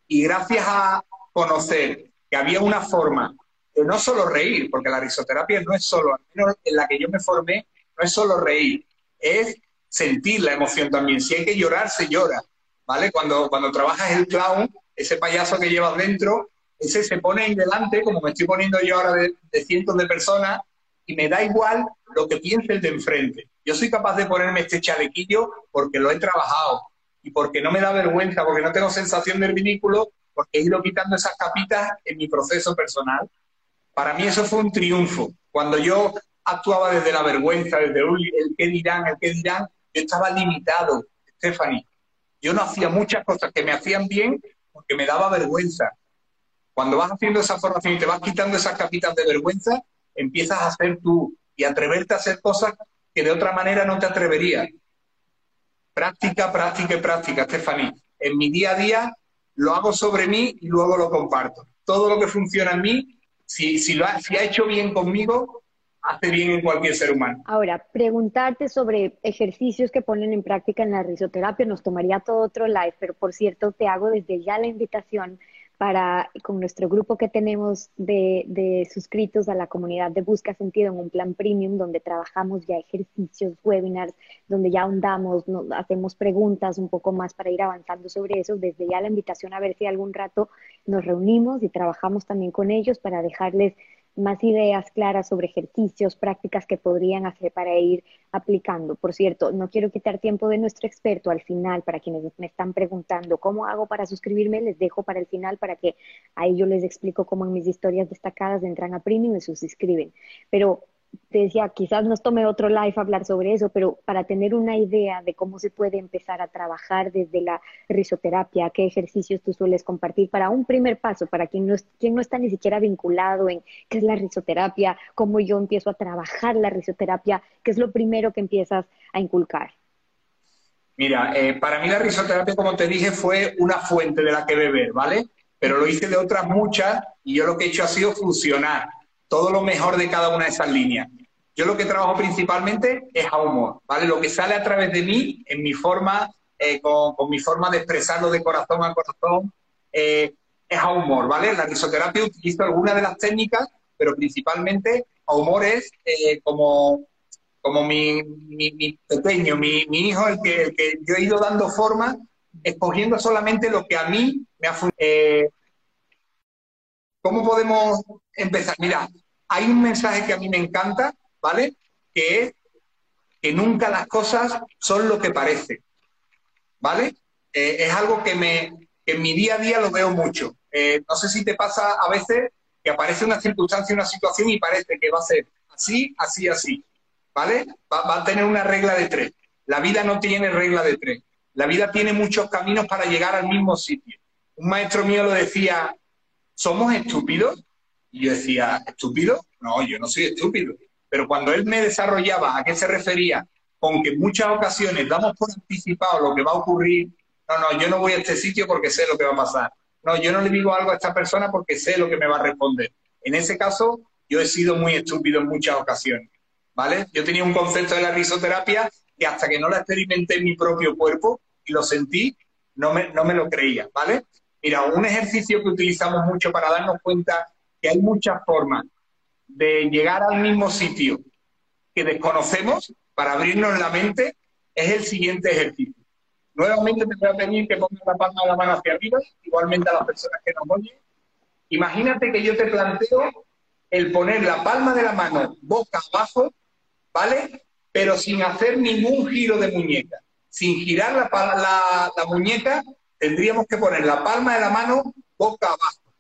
Speaker 2: y gracias a conocer que había una forma no solo reír, porque la risoterapia no es solo, al menos en la que yo me formé, no es solo reír, es sentir la emoción también. Si hay que llorar, se llora, ¿vale? Cuando, cuando trabajas el clown, ese payaso que llevas dentro, ese se pone ahí delante, como me estoy poniendo yo ahora de, de cientos de personas, y me da igual lo que piense el de enfrente. Yo soy capaz de ponerme este chalequillo porque lo he trabajado y porque no me da vergüenza, porque no tengo sensación de ridículo, porque he ido quitando esas capitas en mi proceso personal. Para mí eso fue un triunfo. Cuando yo actuaba desde la vergüenza, desde el qué dirán, el qué dirán, yo estaba limitado, Stephanie. Yo no hacía muchas cosas que me hacían bien porque me daba vergüenza. Cuando vas haciendo esa formación y te vas quitando esas capitas de vergüenza, empiezas a ser tú y atreverte a hacer cosas que de otra manera no te atreverías. Práctica, práctica y práctica, Stephanie. En mi día a día lo hago sobre mí y luego lo comparto. Todo lo que funciona en mí si, si, lo ha, si ha hecho bien conmigo, hace bien en cualquier ser humano.
Speaker 1: Ahora, preguntarte sobre ejercicios que ponen en práctica en la risoterapia nos tomaría todo otro live, pero por cierto, te hago desde ya la invitación para, con nuestro grupo que tenemos de, de, suscritos a la comunidad de Busca Sentido en un plan premium, donde trabajamos ya ejercicios, webinars, donde ya ahondamos, nos hacemos preguntas un poco más para ir avanzando sobre eso. Desde ya la invitación a ver si algún rato nos reunimos y trabajamos también con ellos para dejarles más ideas claras sobre ejercicios, prácticas que podrían hacer para ir aplicando. Por cierto, no quiero quitar tiempo de nuestro experto al final, para quienes me están preguntando cómo hago para suscribirme, les dejo para el final para que ahí yo les explico cómo en mis historias destacadas entran a Premium y se suscriben. Pero te decía, quizás nos tome otro live hablar sobre eso, pero para tener una idea de cómo se puede empezar a trabajar desde la risoterapia, qué ejercicios tú sueles compartir para un primer paso, para quien no, quien no está ni siquiera vinculado en qué es la risoterapia, cómo yo empiezo a trabajar la risoterapia, qué es lo primero que empiezas a inculcar.
Speaker 2: Mira, eh, para mí la risoterapia, como te dije, fue una fuente de la que beber, ¿vale? Pero lo hice de otras muchas y yo lo que he hecho ha sido funcionar todo lo mejor de cada una de esas líneas. Yo lo que trabajo principalmente es a humor, ¿vale? Lo que sale a través de mí, en mi forma, eh, con, mi forma de expresarlo de corazón a corazón, eh, es a humor, ¿vale? La risoterapia utilizo algunas de las técnicas, pero principalmente a humor es eh, como, como mi, pequeño, mi, hijo, el que, el que, yo he ido dando forma, escogiendo solamente lo que a mí me ha funcionado. ¿Cómo podemos empezar? Mira, hay un mensaje que a mí me encanta, ¿vale? Que es que nunca las cosas son lo que parecen, ¿vale? Eh, es algo que, me, en mi día a día lo veo mucho. Eh, no sé si te pasa a veces que aparece una circunstancia, una situación y parece que va a ser así, así, así, ¿vale? Va, a tener una regla de tres. La vida no tiene regla de tres. La vida tiene muchos caminos para llegar al mismo sitio. Un maestro mío lo decía, ¿somos estúpidos? Y yo decía, ¿estúpido? No, yo no soy estúpido. Pero cuando él me desarrollaba a qué se refería con que en muchas ocasiones damos por anticipado lo que va a ocurrir, no, no, yo no voy a este sitio porque sé lo que va a pasar. No, yo no le digo algo a esta persona porque sé lo que me va a responder. En ese caso, yo he sido muy estúpido en muchas ocasiones. ¿Vale? Yo tenía un concepto de la risoterapia que hasta que no la experimenté en mi propio cuerpo y lo sentí, no me, no me lo creía, ¿vale? Mira, un ejercicio que utilizamos mucho para darnos cuenta que hay muchas formas de llegar al mismo sitio que desconocemos para abrirnos la mente es el siguiente ejercicio. Nuevamente te voy a pedir que pongas la palma de la mano hacia arriba, igualmente a las personas que nos oyen. Imagínate que yo te planteo el poner la palma de la mano boca abajo, ¿vale? Pero sin hacer ningún giro de muñeca. Sin girar la, la muñeca, tendríamos que poner la palma de la mano boca abajo.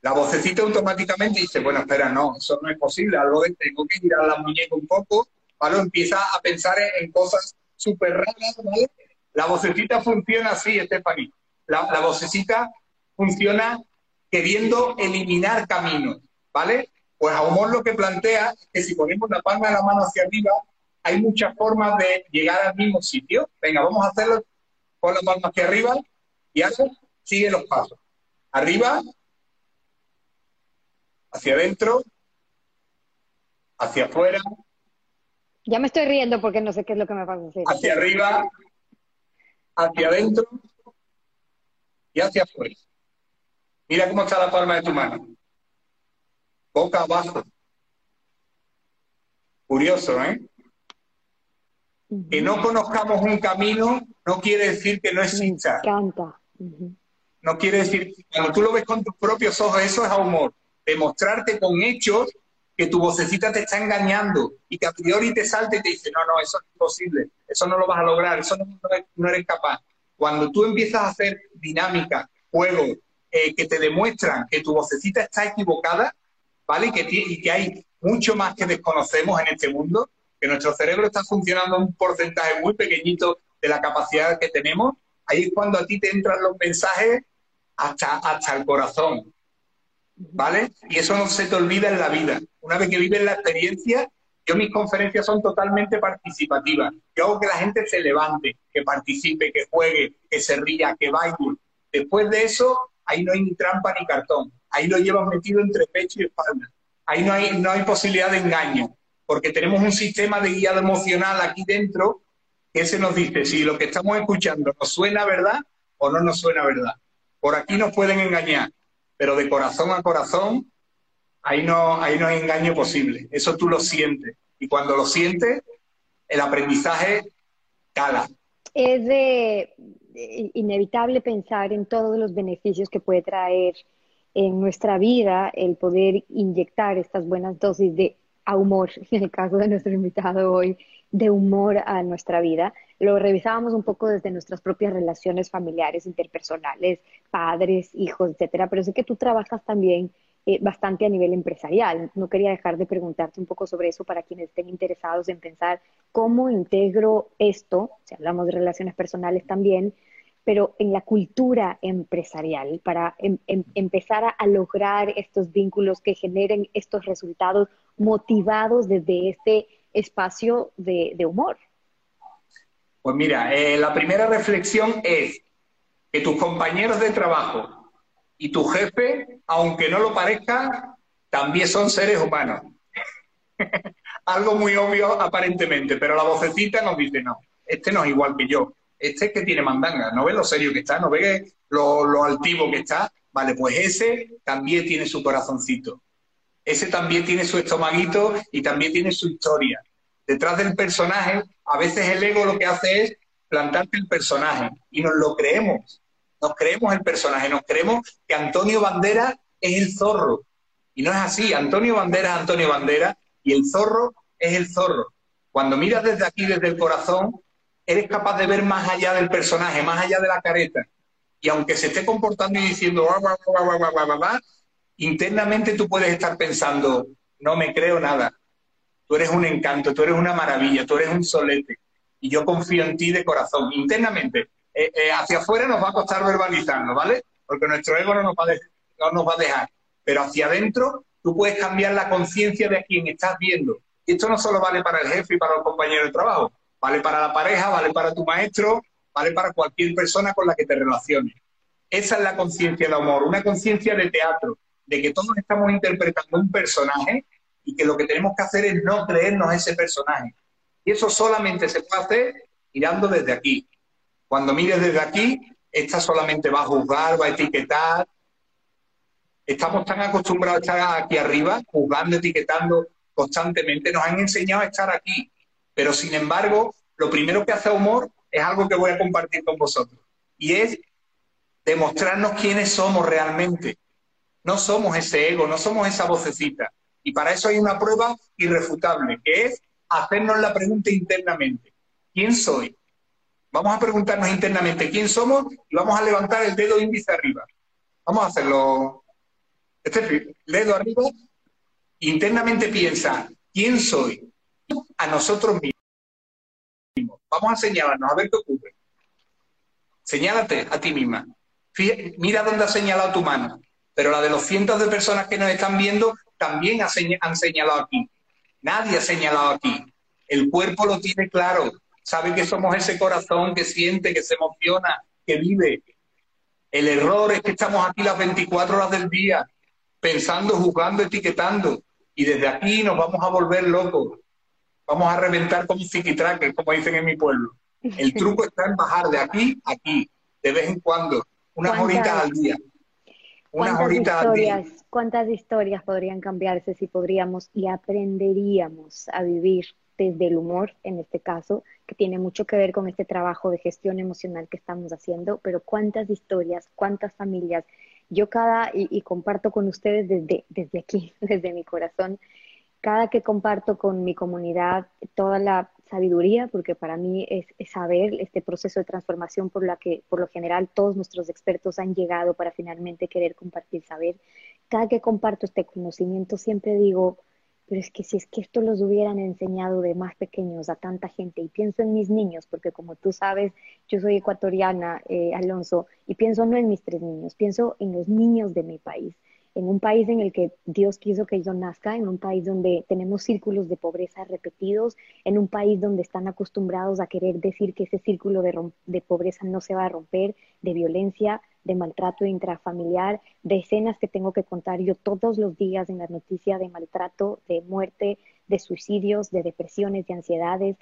Speaker 2: La vocecita automáticamente dice, bueno, espera, no, eso no es posible, algo de tengo que girar la muñeca un poco, ¿vale? Empieza a pensar en, cosas súper raras, ¿vale? La vocecita funciona así, Stephanie. La, la vocecita funciona queriendo eliminar caminos, ¿vale? Pues humor lo que plantea es que si ponemos la palma de la mano hacia arriba, hay muchas formas de llegar al mismo sitio. Venga, vamos a hacerlo con la palma hacia arriba y ahora sigue los pasos. Arriba, hacia adentro, hacia afuera.
Speaker 1: Ya me estoy riendo porque no sé qué es lo que me va a hacer.
Speaker 2: Hacia arriba, hacia adentro y hacia afuera. Mira cómo está la palma de tu mano. Boca abajo. Curioso, ¿eh? Que no conozcamos un camino no quiere decir que no exista. Me encanta. No quiere decir, cuando tú lo ves con tus propios ojos, eso es humor. Demostrarte con hechos que tu vocecita te está engañando y que a priori te salta y te dice, no, no, eso es imposible, eso no lo vas a lograr, eso no, eres capaz. Cuando tú empiezas a hacer dinámica, juegos, eh, que te demuestran que tu vocecita está equivocada, ¿vale? Y que, y que hay mucho más que desconocemos en este mundo, que nuestro cerebro está funcionando un porcentaje muy pequeñito de la capacidad que tenemos, ahí es cuando a ti te entran los mensajes hasta, hasta el corazón. ¿Vale? Y eso no se te olvida en la vida. Una vez que vives la experiencia, yo mis conferencias son totalmente participativas. Yo hago que la gente se levante, que participe, que juegue, que se ría, que baile. Después de eso, ahí no hay ni trampa ni cartón. Ahí lo llevas metido entre pecho y espalda. Ahí no hay, no hay posibilidad de engaño, porque tenemos un sistema de guiado emocional aquí dentro que se nos dice si lo que estamos escuchando nos suena verdad o no nos suena verdad. Por aquí nos pueden engañar, pero de corazón a corazón, ahí no, ahí no hay engaño posible. Eso tú lo sientes. Y cuando lo sientes, el aprendizaje cala.
Speaker 1: Es de, inevitable pensar en todos los beneficios que puede traer en nuestra vida el poder inyectar estas buenas dosis de humor, en el caso de nuestro invitado hoy, de humor a nuestra vida. Lo revisábamos un poco desde nuestras propias relaciones familiares, interpersonales, padres, hijos, etcétera, pero sé que tú trabajas también eh, bastante a nivel empresarial. No quería dejar de preguntarte un poco sobre eso para quienes estén interesados en pensar cómo integro esto, si hablamos de relaciones personales también, pero en la cultura empresarial, para em, em, empezar a, lograr estos vínculos que generen estos resultados motivados desde este espacio de, humor.
Speaker 2: Pues mira, eh, la primera reflexión es que tus compañeros de trabajo y tu jefe, aunque no lo parezca, también son seres humanos. Algo muy obvio aparentemente, pero la vocecita nos dice, no, este no es igual que yo, este es que tiene mandanga, no ve lo serio que está, no ve lo, altivo que está, vale, pues ese también tiene su corazoncito, ese también tiene su estomaguito y también tiene su historia. Detrás del personaje, a veces el ego lo que hace es plantarte el personaje y nos lo creemos, nos creemos el personaje, nos creemos que Antonio Bandera es el zorro. Y no es así, Antonio Bandera es Antonio Bandera y el zorro es el zorro. Cuando miras desde aquí, desde el corazón, eres capaz de ver más allá del personaje, más allá de la careta. Y aunque se esté comportando y diciendo, internamente tú puedes estar pensando, no me creo nada. Tú eres un encanto, tú eres una maravilla, tú eres un solete. Y yo confío en ti de corazón. Internamente, eh, eh, hacia afuera nos va a costar verbalizarlo, ¿vale? Porque nuestro ego no nos, va no nos va a dejar. Pero hacia adentro, tú puedes cambiar la conciencia de a quien estás viendo. Y esto no solo vale para el jefe y para los compañeros de trabajo, Vale para la pareja, vale para tu maestro, vale para cualquier persona con la que te relaciones. Esa es la conciencia del amor, una conciencia de teatro, de que todos estamos interpretando un personaje y que lo que tenemos que hacer es no creernos ese personaje. Y eso solamente se puede hacer mirando desde aquí. Cuando mires desde aquí, esta solamente va a juzgar, va a etiquetar. Estamos tan acostumbrados a estar aquí arriba, juzgando, etiquetando constantemente. Nos han enseñado a estar aquí. Pero sin embargo, lo primero que hace humor es algo que voy a compartir con vosotros. Y es demostrarnos quiénes somos realmente. No somos ese ego, no somos esa vocecita. Y para eso hay una prueba irrefutable, que es hacernos la pregunta internamente. ¿Quién soy? Vamos a preguntarnos internamente quién somos y vamos a levantar el dedo índice arriba. Vamos a hacerlo. Este dedo arriba. Internamente piensa, ¿quién soy? A nosotros mismos. Vamos a señalarnos, a ver qué ocurre. Señálate a ti misma. mira dónde has señalado tu mano. Pero la de los cientos de personas que nos están viendo también han señalado aquí. Nadie ha señalado aquí. El cuerpo lo tiene claro. Sabe que somos ese corazón que siente, que se emociona, que vive. El error es que estamos aquí las 24 horas del día, pensando, juzgando, etiquetando. Y desde aquí nos vamos a volver locos vamos a reventar como psiquitraque, como dicen en mi pueblo. El truco está en bajar de aquí a aquí, de vez en cuando, unas horitas al día.
Speaker 1: Unas horitas al día. ¿Cuántas historias podrían cambiarse si podríamos y aprenderíamos a vivir desde el humor, en este caso, que tiene mucho que ver con este trabajo de gestión emocional que estamos haciendo, pero cuántas historias, cuántas familias, yo cada, y, y comparto con ustedes desde, desde aquí, desde mi corazón, cada que comparto con mi comunidad toda la sabiduría, porque para mí es, saber este proceso de transformación por la que por lo general todos nuestros expertos han llegado para finalmente querer compartir saber. Cada que comparto este conocimiento siempre digo, pero es que si es que esto los hubieran enseñado de más pequeños a tanta gente, y pienso en mis niños, porque como tú sabes, yo soy ecuatoriana, eh, Alonso, y pienso no en mis tres niños, pienso en los niños de mi país en un país en el que Dios quiso que yo nazca, en un país donde tenemos círculos de pobreza repetidos, en un país donde están acostumbrados a querer decir que ese círculo de, pobreza no se va a romper, de violencia, de maltrato intrafamiliar, de escenas que tengo que contar yo todos los días en la noticia de maltrato, de muerte, de suicidios, de depresiones, de ansiedades,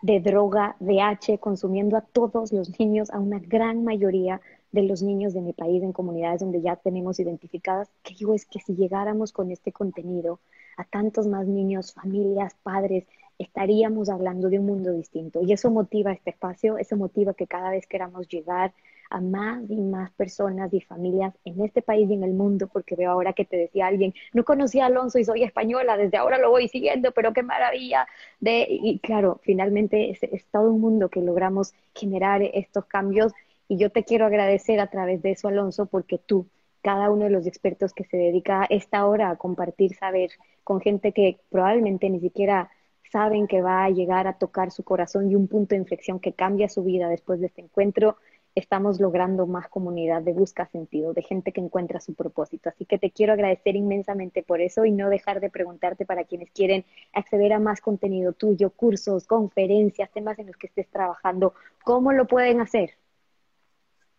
Speaker 1: de droga, de H, consumiendo a todos los niños, a una gran mayoría de los niños de mi país en comunidades donde ya tenemos identificadas, que digo es que si llegáramos con este contenido a tantos más niños, familias, padres, estaríamos hablando de un mundo distinto. Y eso motiva este espacio, eso motiva que cada vez queramos llegar a más y más personas y familias en este país y en el mundo, porque veo ahora que te decía alguien, no conocía a Alonso y soy española, desde ahora lo voy siguiendo, pero qué maravilla. De, y claro, finalmente es todo un mundo que logramos generar estos cambios y yo te quiero agradecer a través de eso, Alonso, porque tú, cada uno de los expertos que se dedica a esta hora a compartir saber con gente que probablemente ni siquiera saben que va a llegar a tocar su corazón y un punto de inflexión que cambia su vida después de este encuentro, estamos logrando más comunidad de busca sentido, de gente que encuentra su propósito. Así que te quiero agradecer inmensamente por eso y no dejar de preguntarte para quienes quieren acceder a más contenido tuyo, cursos, conferencias, temas en los que estés trabajando, ¿cómo lo pueden hacer?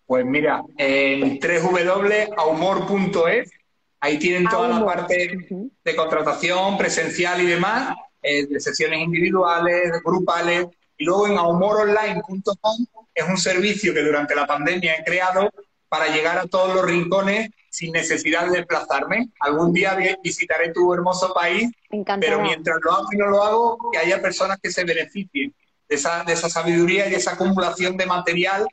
Speaker 2: Pues mira, en www.ahumor.es, ahí tienen toda la parte de contratación presencial y demás, eh, de sesiones individuales, grupales, y luego en ahumoroonline.com es un servicio que durante la pandemia he creado para llegar a todos los rincones sin necesidad de desplazarme. Algún día visitaré tu hermoso país, pero mientras lo hago y no lo hago, que haya personas que se beneficien de esa, de esa sabiduría y de esa acumulación de material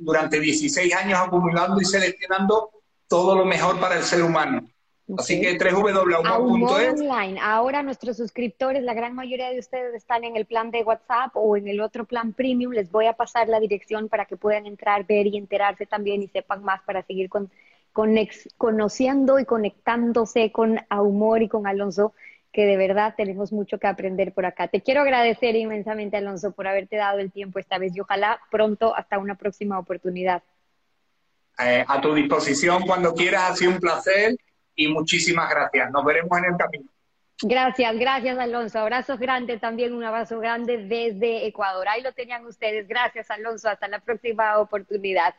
Speaker 2: durante 16 años acumulando y seleccionando todo lo mejor para el ser humano. Así que www.humor.es.
Speaker 1: Online. Ahora nuestros suscriptores, la gran mayoría de ustedes están en el plan de WhatsApp o en el otro plan premium. Les voy a pasar la dirección para que puedan entrar, ver y enterarse también y sepan más para seguir con, conociendo y conectándose con Humor y con Alonso que de verdad tenemos mucho que aprender por acá. Te quiero agradecer inmensamente, Alonso, por haberte dado el tiempo esta vez y ojalá pronto hasta una próxima oportunidad.
Speaker 2: Eh, a tu disposición cuando quieras, ha sido un placer y muchísimas gracias. Nos veremos en el camino.
Speaker 1: Gracias, gracias Alonso. Abrazos grandes también, un abrazo grande desde Ecuador. Ahí lo tenían ustedes. Gracias Alonso, hasta la próxima oportunidad.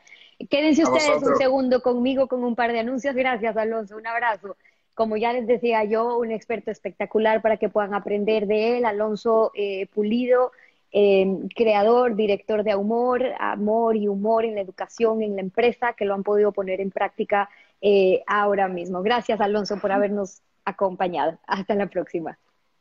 Speaker 1: Quédense ustedes un segundo conmigo con un par de anuncios. Gracias Alonso, un abrazo como ya les decía yo, un experto espectacular para que puedan aprender de él, Alonso eh, Pulido, em, creador, director de Humor, Amor y Humor en la educación, en la empresa, que lo han podido poner en práctica eh, ahora mismo. Gracias, Alonso, por habernos acompañado. Hasta la próxima.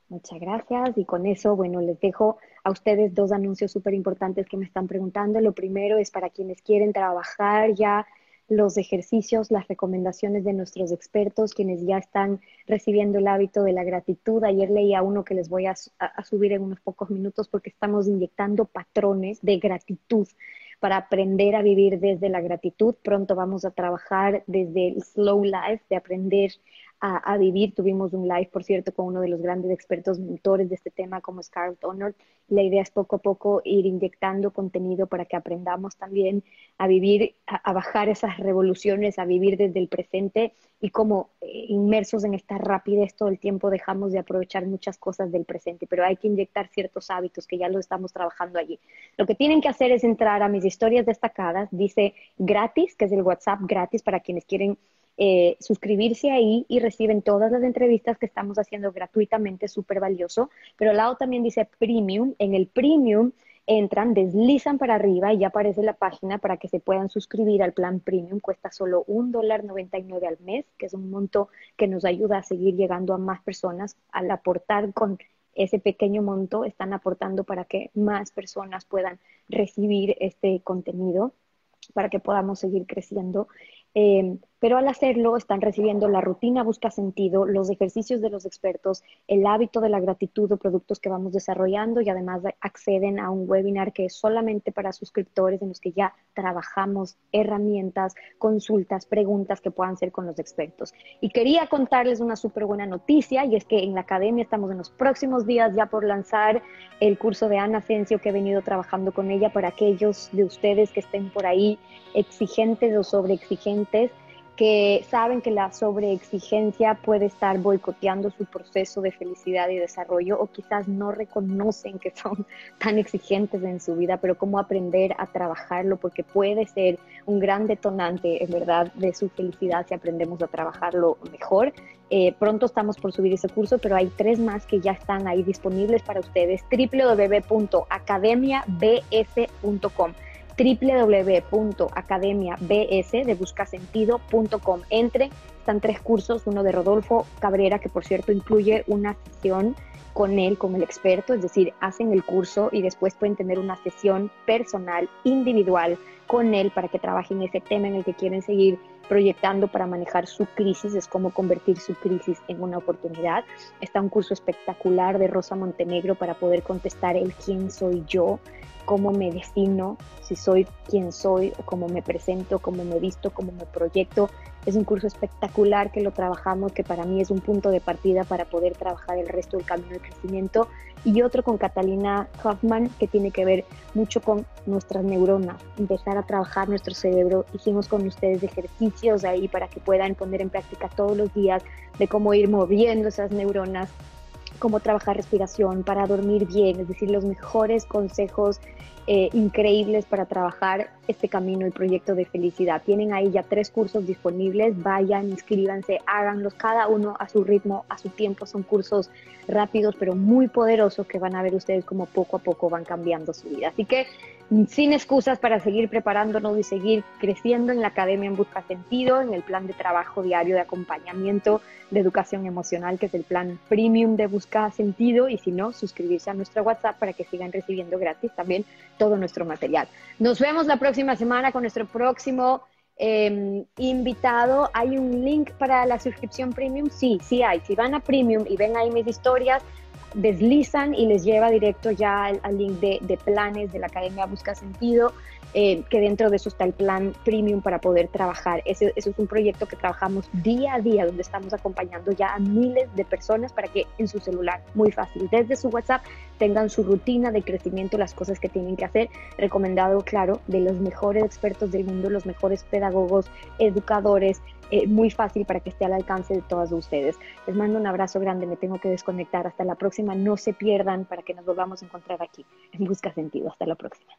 Speaker 1: Muchas gracias y con eso, bueno, les dejo a ustedes dos anuncios súper importantes que me están preguntando. Lo primero es para quienes quieren trabajar ya los ejercicios, las recomendaciones de nuestros expertos, quienes ya están recibiendo el hábito de la gratitud. Ayer leía uno que les voy a, subir en unos pocos minutos porque estamos inyectando patrones de gratitud para aprender a vivir desde la gratitud. Pronto vamos a trabajar desde el slow life, de aprender a, vivir. Tuvimos un live, por cierto, con uno de los grandes expertos mentores de este tema como Scarlett Honor. La idea es poco a poco ir inyectando contenido para que aprendamos también a vivir, a, bajar esas revoluciones, a vivir desde el presente y como eh, inmersos en esta rapidez todo el tiempo dejamos de aprovechar muchas cosas del presente, pero hay que inyectar ciertos hábitos que ya lo estamos trabajando allí. Lo que tienen que hacer es entrar a mis historias destacadas, dice gratis, que es el WhatsApp gratis para quienes quieren eh, suscribirse ahí y reciben todas las entrevistas que estamos haciendo gratuitamente, súper valioso. Pero al lado también dice premium. En el premium entran, deslizan para arriba y ya aparece la página para que se puedan suscribir al plan premium. Cuesta solo un dólar al mes, que es un monto que nos ayuda a seguir llegando a más personas. Al aportar con ese pequeño monto, están aportando para que más personas puedan recibir este contenido para que podamos seguir creciendo. Eh, pero al hacerlo están recibiendo la rutina busca sentido, los ejercicios de los expertos, el hábito de la gratitud o productos que vamos desarrollando y además acceden a un webinar que es solamente para suscriptores en los que ya trabajamos herramientas, consultas, preguntas que puedan ser con los expertos. Y quería contarles una súper buena noticia y es que en la academia estamos en los próximos días ya por lanzar el curso de Ana Asensio que he venido trabajando con ella para aquellos de ustedes que estén por ahí exigentes o sobreexigentes que saben que la sobreexigencia puede estar boicoteando su proceso de felicidad y desarrollo o quizás no reconocen que son tan exigentes en su vida, pero cómo aprender a trabajarlo porque puede ser un gran detonante, en verdad, de su felicidad si aprendemos a trabajarlo mejor. Eh, pronto estamos por subir ese curso, pero hay tres más que ya están ahí disponibles para ustedes. www.academiabs.com www.academiabs de buscasentido.com. Entre, están tres cursos, uno de Rodolfo Cabrera, que por cierto incluye una sesión con él, con el experto, es decir, hacen el curso y después pueden tener una sesión personal, individual, con él para que trabajen ese tema en el que quieren seguir proyectando para manejar su crisis, es cómo convertir su crisis en una oportunidad. Está un curso espectacular de Rosa Montenegro para poder contestar el quién soy yo, cómo me defino, si soy quien soy, cómo me presento, cómo me visto, cómo me proyecto. Es un curso espectacular que lo trabajamos, que para mí es un punto de partida para poder trabajar el resto del camino de crecimiento. Y otro con Catalina Hoffman, que tiene que ver mucho con nuestras neuronas, empezar a trabajar nuestro cerebro. Hicimos con ustedes ejercicios ahí para que puedan poner en práctica todos los días de cómo ir moviendo esas neuronas cómo trabajar respiración para dormir bien, es decir, los mejores consejos eh, increíbles para trabajar este camino, el proyecto de felicidad. Tienen ahí ya tres cursos disponibles, vayan, inscríbanse, háganlos cada uno a su ritmo, a su tiempo. Son cursos rápidos pero muy poderosos que van a ver ustedes como poco a poco van cambiando su vida. Así que sin excusas para seguir preparándonos y seguir creciendo en la Academia en Busca Sentido, en el plan de trabajo diario de acompañamiento de educación emocional, que es el plan premium de Busca Sentido, y si no, suscribirse a nuestro WhatsApp para que sigan recibiendo gratis también todo nuestro material. Nos vemos la próxima semana con nuestro próximo em, invitado. ¿Hay un link para la suscripción premium? Sí, sí hay. Si van a premium y ven ahí mis historias, deslizan y les lleva directo ya al, link de, planes de la Academia Busca Sentido, eh, que dentro de eso está el plan premium para poder trabajar. Ese, es un proyecto que trabajamos día a día, donde estamos acompañando ya a miles de personas para que en su celular, muy fácil, desde su WhatsApp, tengan su rutina de crecimiento, las cosas que tienen que hacer. Recomendado, claro, de los mejores expertos del mundo, los mejores pedagogos, educadores, eh, muy fácil para que esté al alcance de todas ustedes. Les mando un abrazo grande, me tengo que desconectar. Hasta la próxima, no se pierdan para que nos volvamos a encontrar aquí en Busca Sentido. Hasta la próxima.